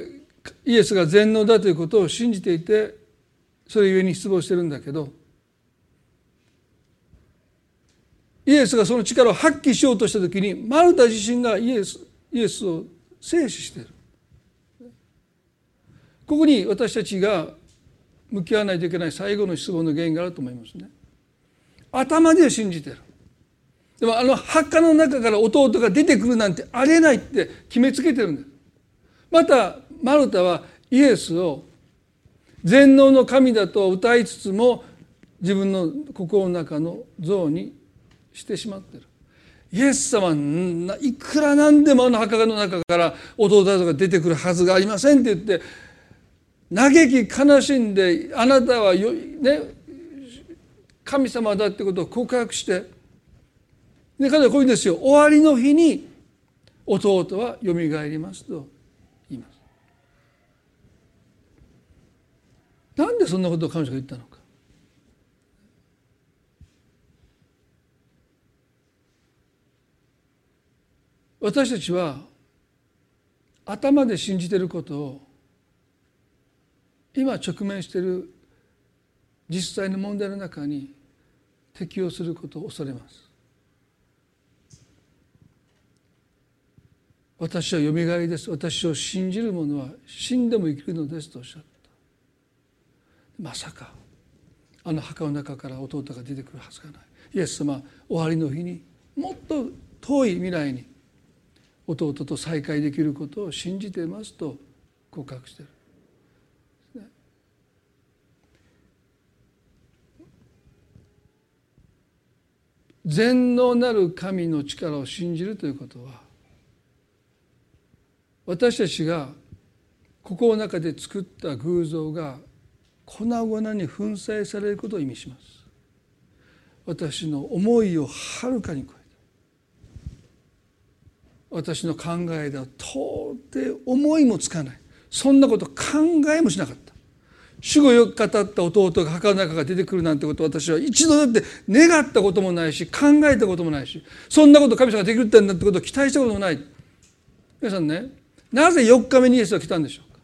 イエスが全能だということを信じていてそれゆえに失望してるんだけどイエスがその力を発揮しようとした時にマルタ自身がイエスイエスを制止している。ここに私たちが向き合わないといけない最後の失望の原因があると思いますね。頭で信じてる。でもあの墓の中から弟が出てくるなんてありえないって決めつけてるんですまたマルタはイエスを全能の神だと歌いつつも自分の心の中の像にしてしまってる。イエス様いくらなんでもあの墓の中から弟たちが出てくるはずがありませんって言って嘆き悲しんであなたはよ、ね、神様だってことを告白してで彼はこういうんですよ終わりの日に弟はよみがえりますと言います。なんでそんなことを彼女が言ったのか。私たちは頭で信じていることを今直面している実際の問題の中に適用することを恐れます。私はよみがえりです。私を信じる者は死んでも生きるのですとおっしゃった。まさかあの墓の中から弟が出てくるはずがない。イエス様終わりの日にもっと遠い未来に弟と再会できることを信じていますと告白している。全能なる神の力を信じるということは私たちが心の中で作った偶像が粉々に粉砕されることを意味します。私の思いをはるかに超えた私の考えでは到底思いもつかない。そんなこと考えもしなかった。主語よく語った弟が墓の中から出てくるなんてこと私は一度だって願ったこともないし考えたこともないしそんなこと神様ができるってんだってことを期待したこともない。皆さんねなぜ4日目にイエスは来たんでしょうか？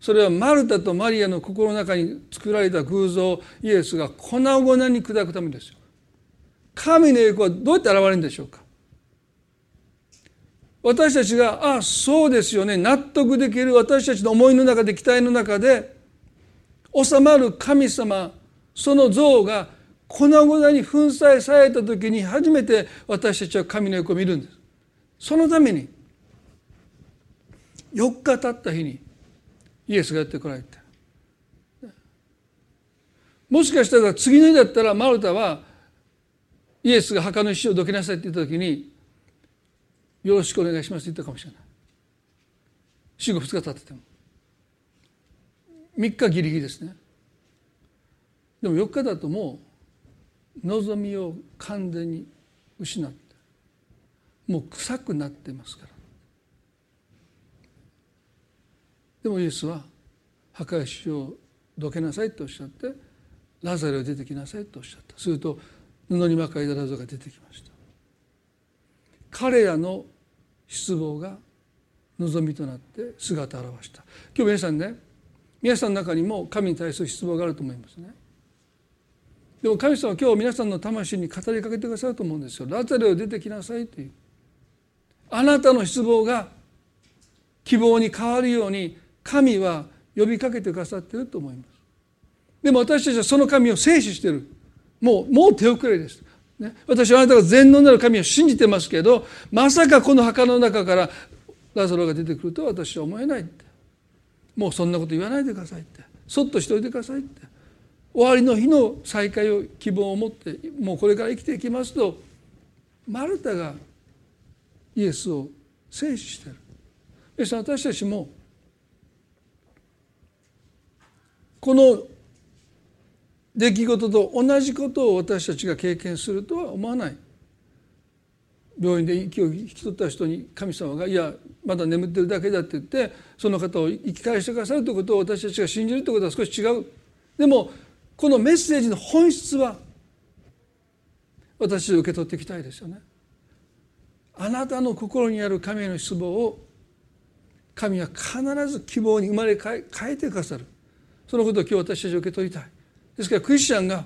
それはマルタとマリアの心の中に作られた偶像イエスが粉々に砕くためですよ。神の栄光はどうやって現れるんでしょうか？私たちがああそうですよね。納得できる私たちの思いの中で期待の中で収まる神様その像が粉々に粉砕された時に初めて私たちは神の横を見るんです。そのために4日経った日にイエスがやってこられて。もしかしたら次の日だったらマルタはイエスが墓の石をどけなさいって言った時によろしくお願いしますって言ったかもしれない。死後2日経ってても。3日ギリギリですね。でも4日だともう望みを完全に失ってもう臭くなってますから。でもイエスは墓石をどけなさいとおっしゃってラザルが出てきなさいとおっしゃった。すると布に巻かれたラザが出てきました。彼らの失望が望みとなって姿を現した。今日皆さんね皆さんの中にも神に対する失望があると思いますね。でも神様は今日皆さんの魂に語りかけてくださると思うんですよ。ラザルを出てきなさいという。あなたの失望が希望に変わるように神は呼びかけてくださっていると思います。でも私たちはその神を静止してる。もうもう手遅れです、ね、私はあなたが全能なる神を信じてますけどまさかこの墓の中からラザロが出てくるとは私は思えないって。もうそんなこと言わないでくださいって。そっとしておいてくださいって。終わりの日の再会を希望を持ってもうこれから生きていきますとマルタがイエスを制止してる。です私たちもこの出来事と同じことを私たちが経験するとは思わない。病院で息を引き取った人に神様が「いやまだ眠ってるだけだ」って言ってその方を生き返してくださるということを私たちが信じるということは少し違う。でもこのメッセージの本質は私は受け取っていきたいですよね。あなたの心にある神への失望を神は必ず希望に生まれ変え変えてくださる。そのことを今日私たちは受け取りたい。ですからクリスチャンが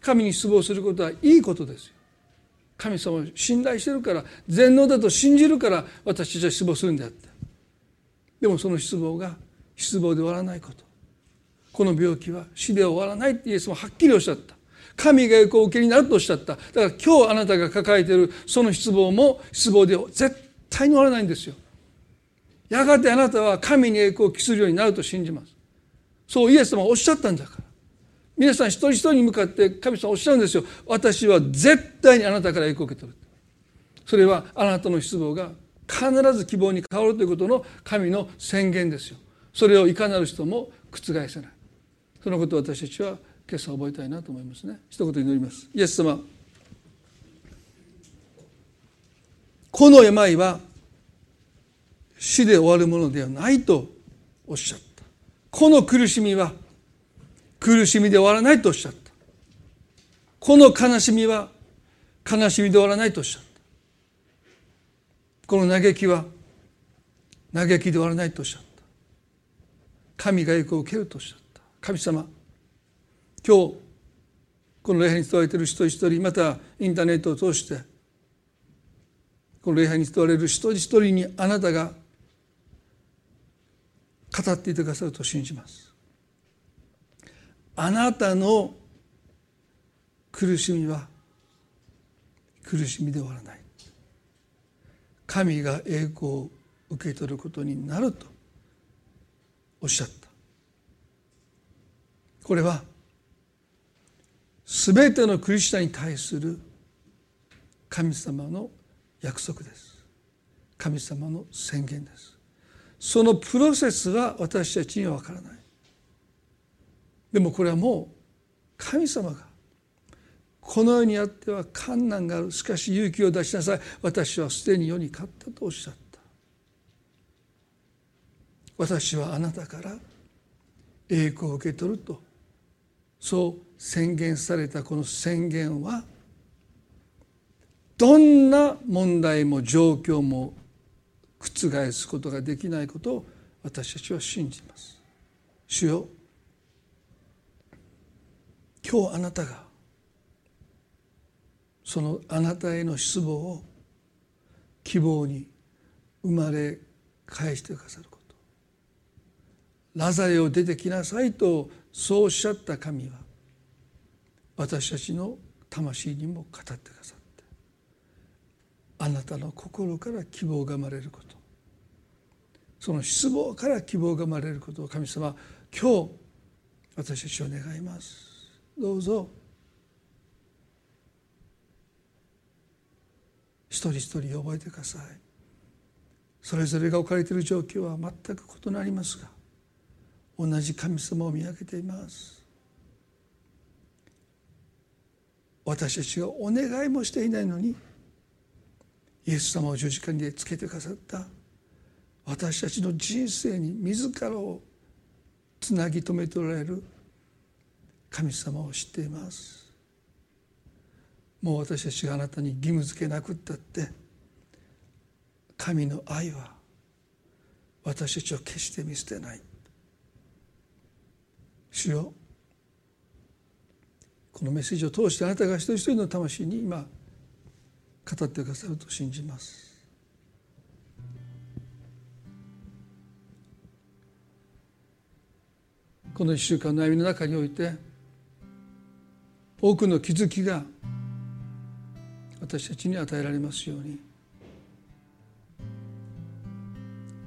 神に失望することはいいことですよ。神様を信頼してるから全能だと信じるから私たちは失望するんであって。でもその失望が失望で終わらないこと。この病気は死で終わらないってイエスもはっきりおっしゃった。神が栄光を受けになるとおっしゃった。だから今日あなたが抱えているその失望も失望で絶対に終わらないんですよ。やがてあなたは神に栄光を期するようになると信じます。そうイエス様はおっしゃったんだから。皆さん一人一人に向かって神様おっしゃるんですよ。私は絶対にあなたから栄光を受け取る。それはあなたの失望が必ず希望に変わるということの神の宣言ですよ。それをいかなる人も覆せない。そのことを私たちは今朝覚えたいなと思いますね。一言祈ります。イエス様。この病は死で終わるものではないとおっしゃった。この苦しみは苦しみで終わらないとおっしゃった。この悲しみは悲しみで終わらないとおっしゃった。この嘆きは嘆きで終わらないとおっしゃった。神が栄光を受けるとおっしゃった。神様今日この礼拝に伝われている人一人またインターネットを通してこの礼拝に伝われる一人一人にあなたが語っていてくださると信じます。あなたの苦しみは苦しみで終わらない。神が栄光を受け取ることになるとおっしゃった。これは全てのクリスチャンに対する神様の約束です。神様の宣言です。そのプロセスは私たちには分からない。でもこれはもう神様がこの世にあっては困難がある。しかし勇気を出しなさい。私はすでに世に勝ったとおっしゃった。私はあなたから栄光を受け取ると。そう宣言されたこの宣言はどんな問題も状況も覆すことができないことを私たちは信じます。主よ今日あなたがそのあなたへの失望を希望に生まれ返してくださること。ラザレを出てきなさいとそうおっしゃった神は私たちの魂にも語ってくださってあなたの心から希望が生まれること。その失望から希望が生まれることを神様今日私たちは願います。どうぞ。一人一人覚えてください。それぞれが置かれている状況は全く異なりますが同じ神様を見上げています。私たちがお願いもしていないのにイエス様を十字架につけてくださった私たちの人生に自らをつなぎ止めておられる神様を知っています。もう私たちがあなたに義務付けなくったって神の愛は私たちを決して見捨てない。主よこのメッセージを通してあなたが一人一人の魂に今語ってくださると信じます。この一週間の歩みの中において多くの気づきが私たちに与えられますように。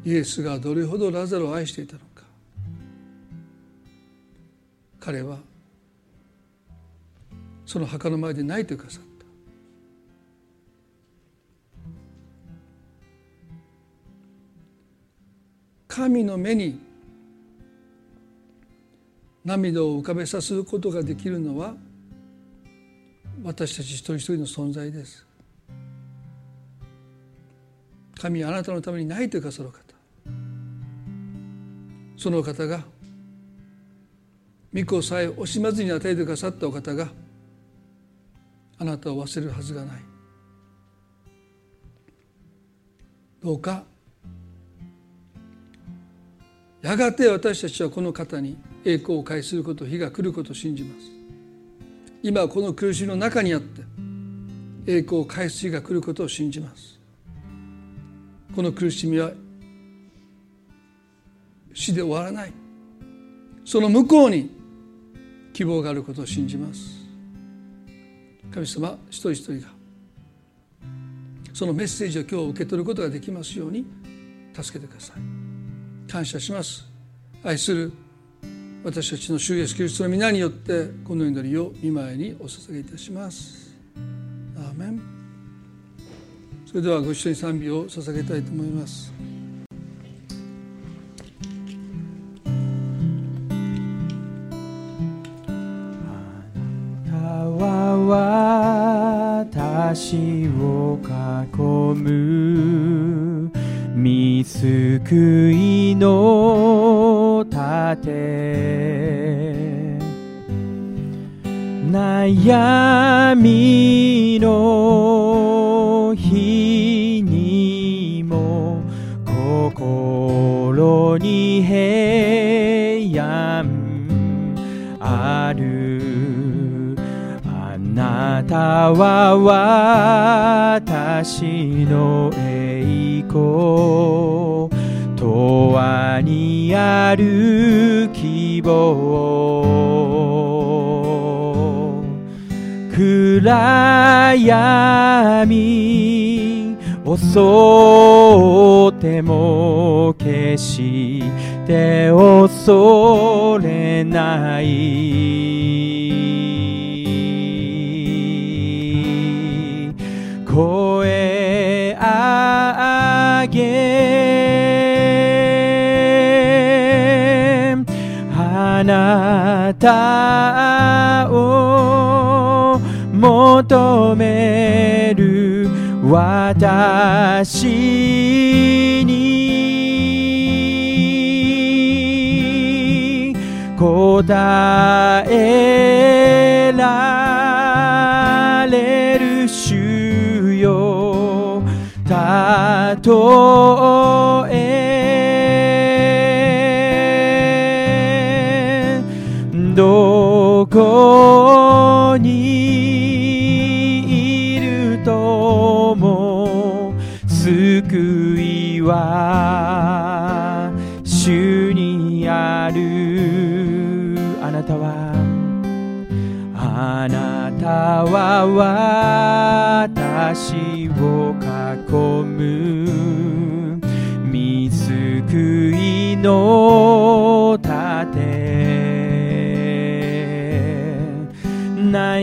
イエスがどれほどラザロを愛していたのか。彼はその墓の前で泣いてくださった。神の目に涙を浮かべさせることができるのは私たち一人一人の存在です。神はあなたのために泣いてくださる方。その方が御子さえ惜しまずに与えてくださったお方があなたを忘れるはずがない。どうかやがて私たちはこの方に栄光を返すること日が来ることを信じます。今この苦しみの中にあって栄光を返す日が来ることを信じます。この苦しみは死で終わらない。その向こうに希望があることを信じます。神様一人一人がそのメッセージを今日受け取ることができますように助けてください。感謝します。愛する私たちの主イエスキリストの皆によってこの祈りを見舞いにお捧げいたします。アーメン。それではご一緒に賛美を捧げたいと思います。
私を囲む。見救いの盾悩みの日にも心に平安ある。あなたは私の栄光。永遠にある。暗闇襲っても決して恐れない。あなたを求める私に答えられる主よ。たとこにいるとも救いは主にある。あなたはあなたは私を囲む。見救いの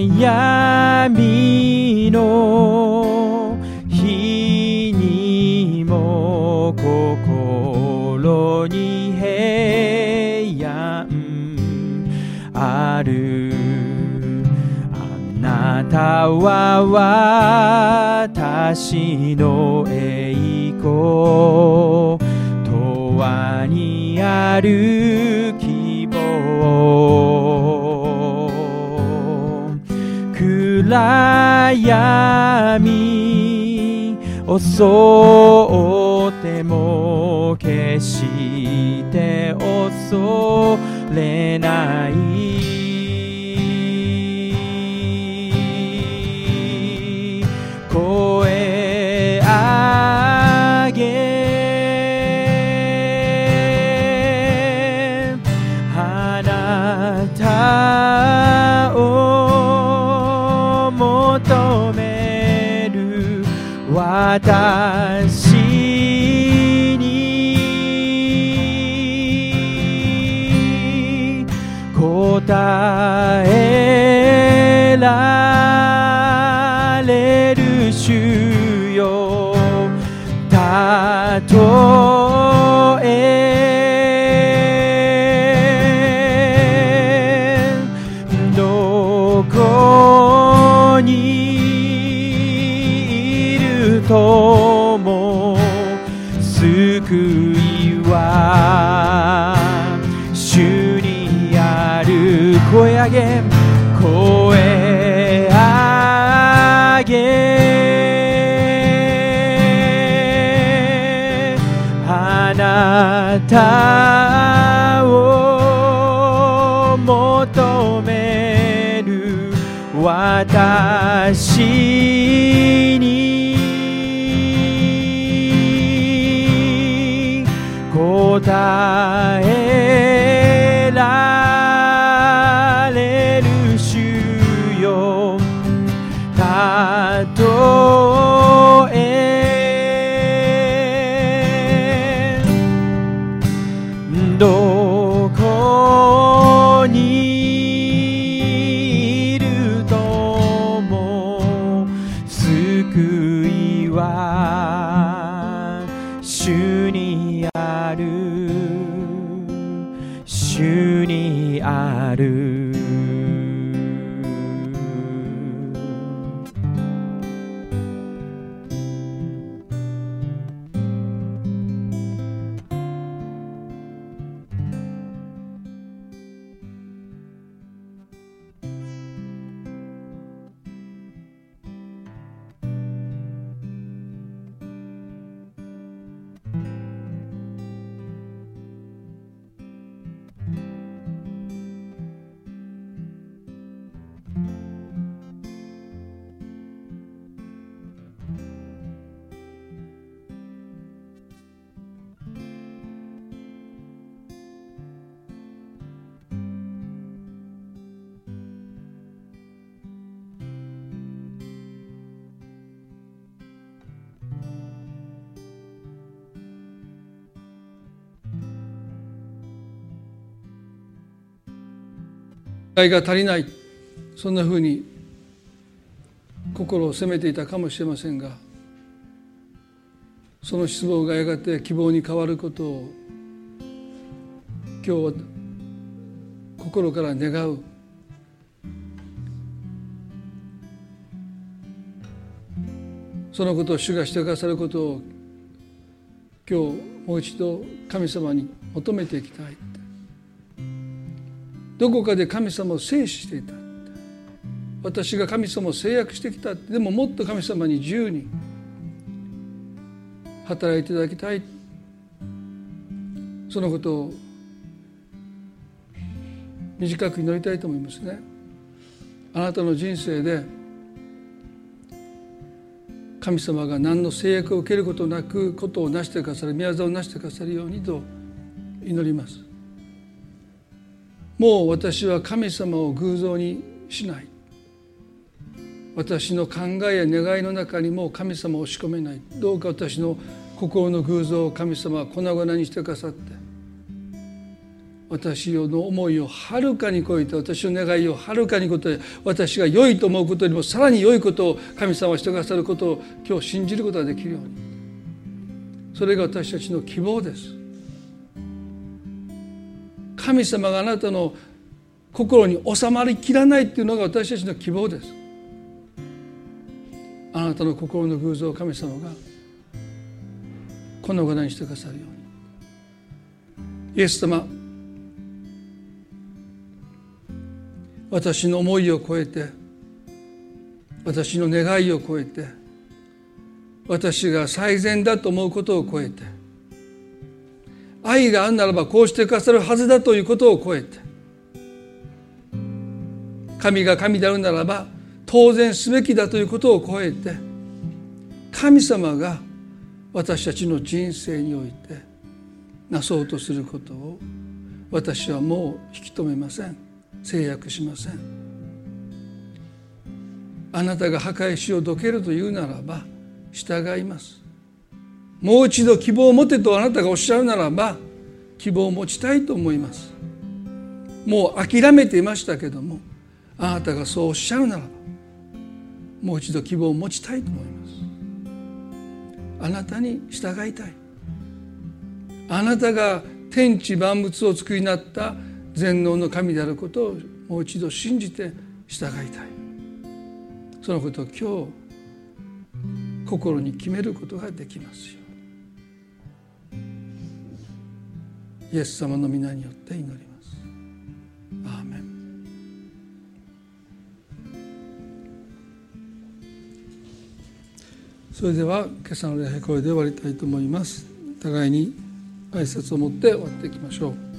悩みの日にも心に平安あるあなたは私の栄光永遠にある暗闇襲っても決して恐れない。私上げ声上げ。あなたを求める私に答えにある。
愛が足りない。そんなふうに心を責めていたかもしれませんがその失望がやがて希望に変わることを今日心から願う。そのことを主がしてくださることを今日もう一度神様に求めていきたい。どこかで神様を制止していた。私が神様を制約してきた。でももっと神様に自由に働いていただきたい。そのことを短く祈りたいと思いますね。あなたの人生で神様が何の制約を受けることなくことを成してくださる宮沢を成してくださるようにと祈ります。もう私は神様を偶像にしない。私の考えや願いの中にも神様を押し込めない。どうか私の心の偶像を神様は粉々にしてくださって。私の思いをはるかに超えて私の願いをはるかに超えて私が良いと思うことよりもさらに良いことを神様はしてくださることを今日信じることができるように。それが私たちの希望です。神様があなたの心に収まりきらないっていうのが私たちの希望です。あなたの心の偶像を神様がこのご覧にしてくださるように。イエス様私の思いを超えて私の願いを超えて私が最善だと思うことを超えて愛があるならばこうしてくださるはずだということを超えて神が神であるならば当然すべきだということを超えて神様が私たちの人生においてなそうとすることを私はもう引き止めません。制約しません。あなたが破壊しをどけるというならば従います。もう一度希望を持てとあなたがおっしゃるならば希望を持ちたいと思います。もう諦めていましたけどもあなたがそうおっしゃるならばもう一度希望を持ちたいと思います。あなたに従いたい。あなたが天地万物を作りになった全能の神であることをもう一度信じて従いたい。そのことを今日心に決めることができますよイエス様の皆によって祈ります。アーメン。それでは今朝の礼拝これで終わりたいと思います。互いに挨拶を持って終わっていきましょう。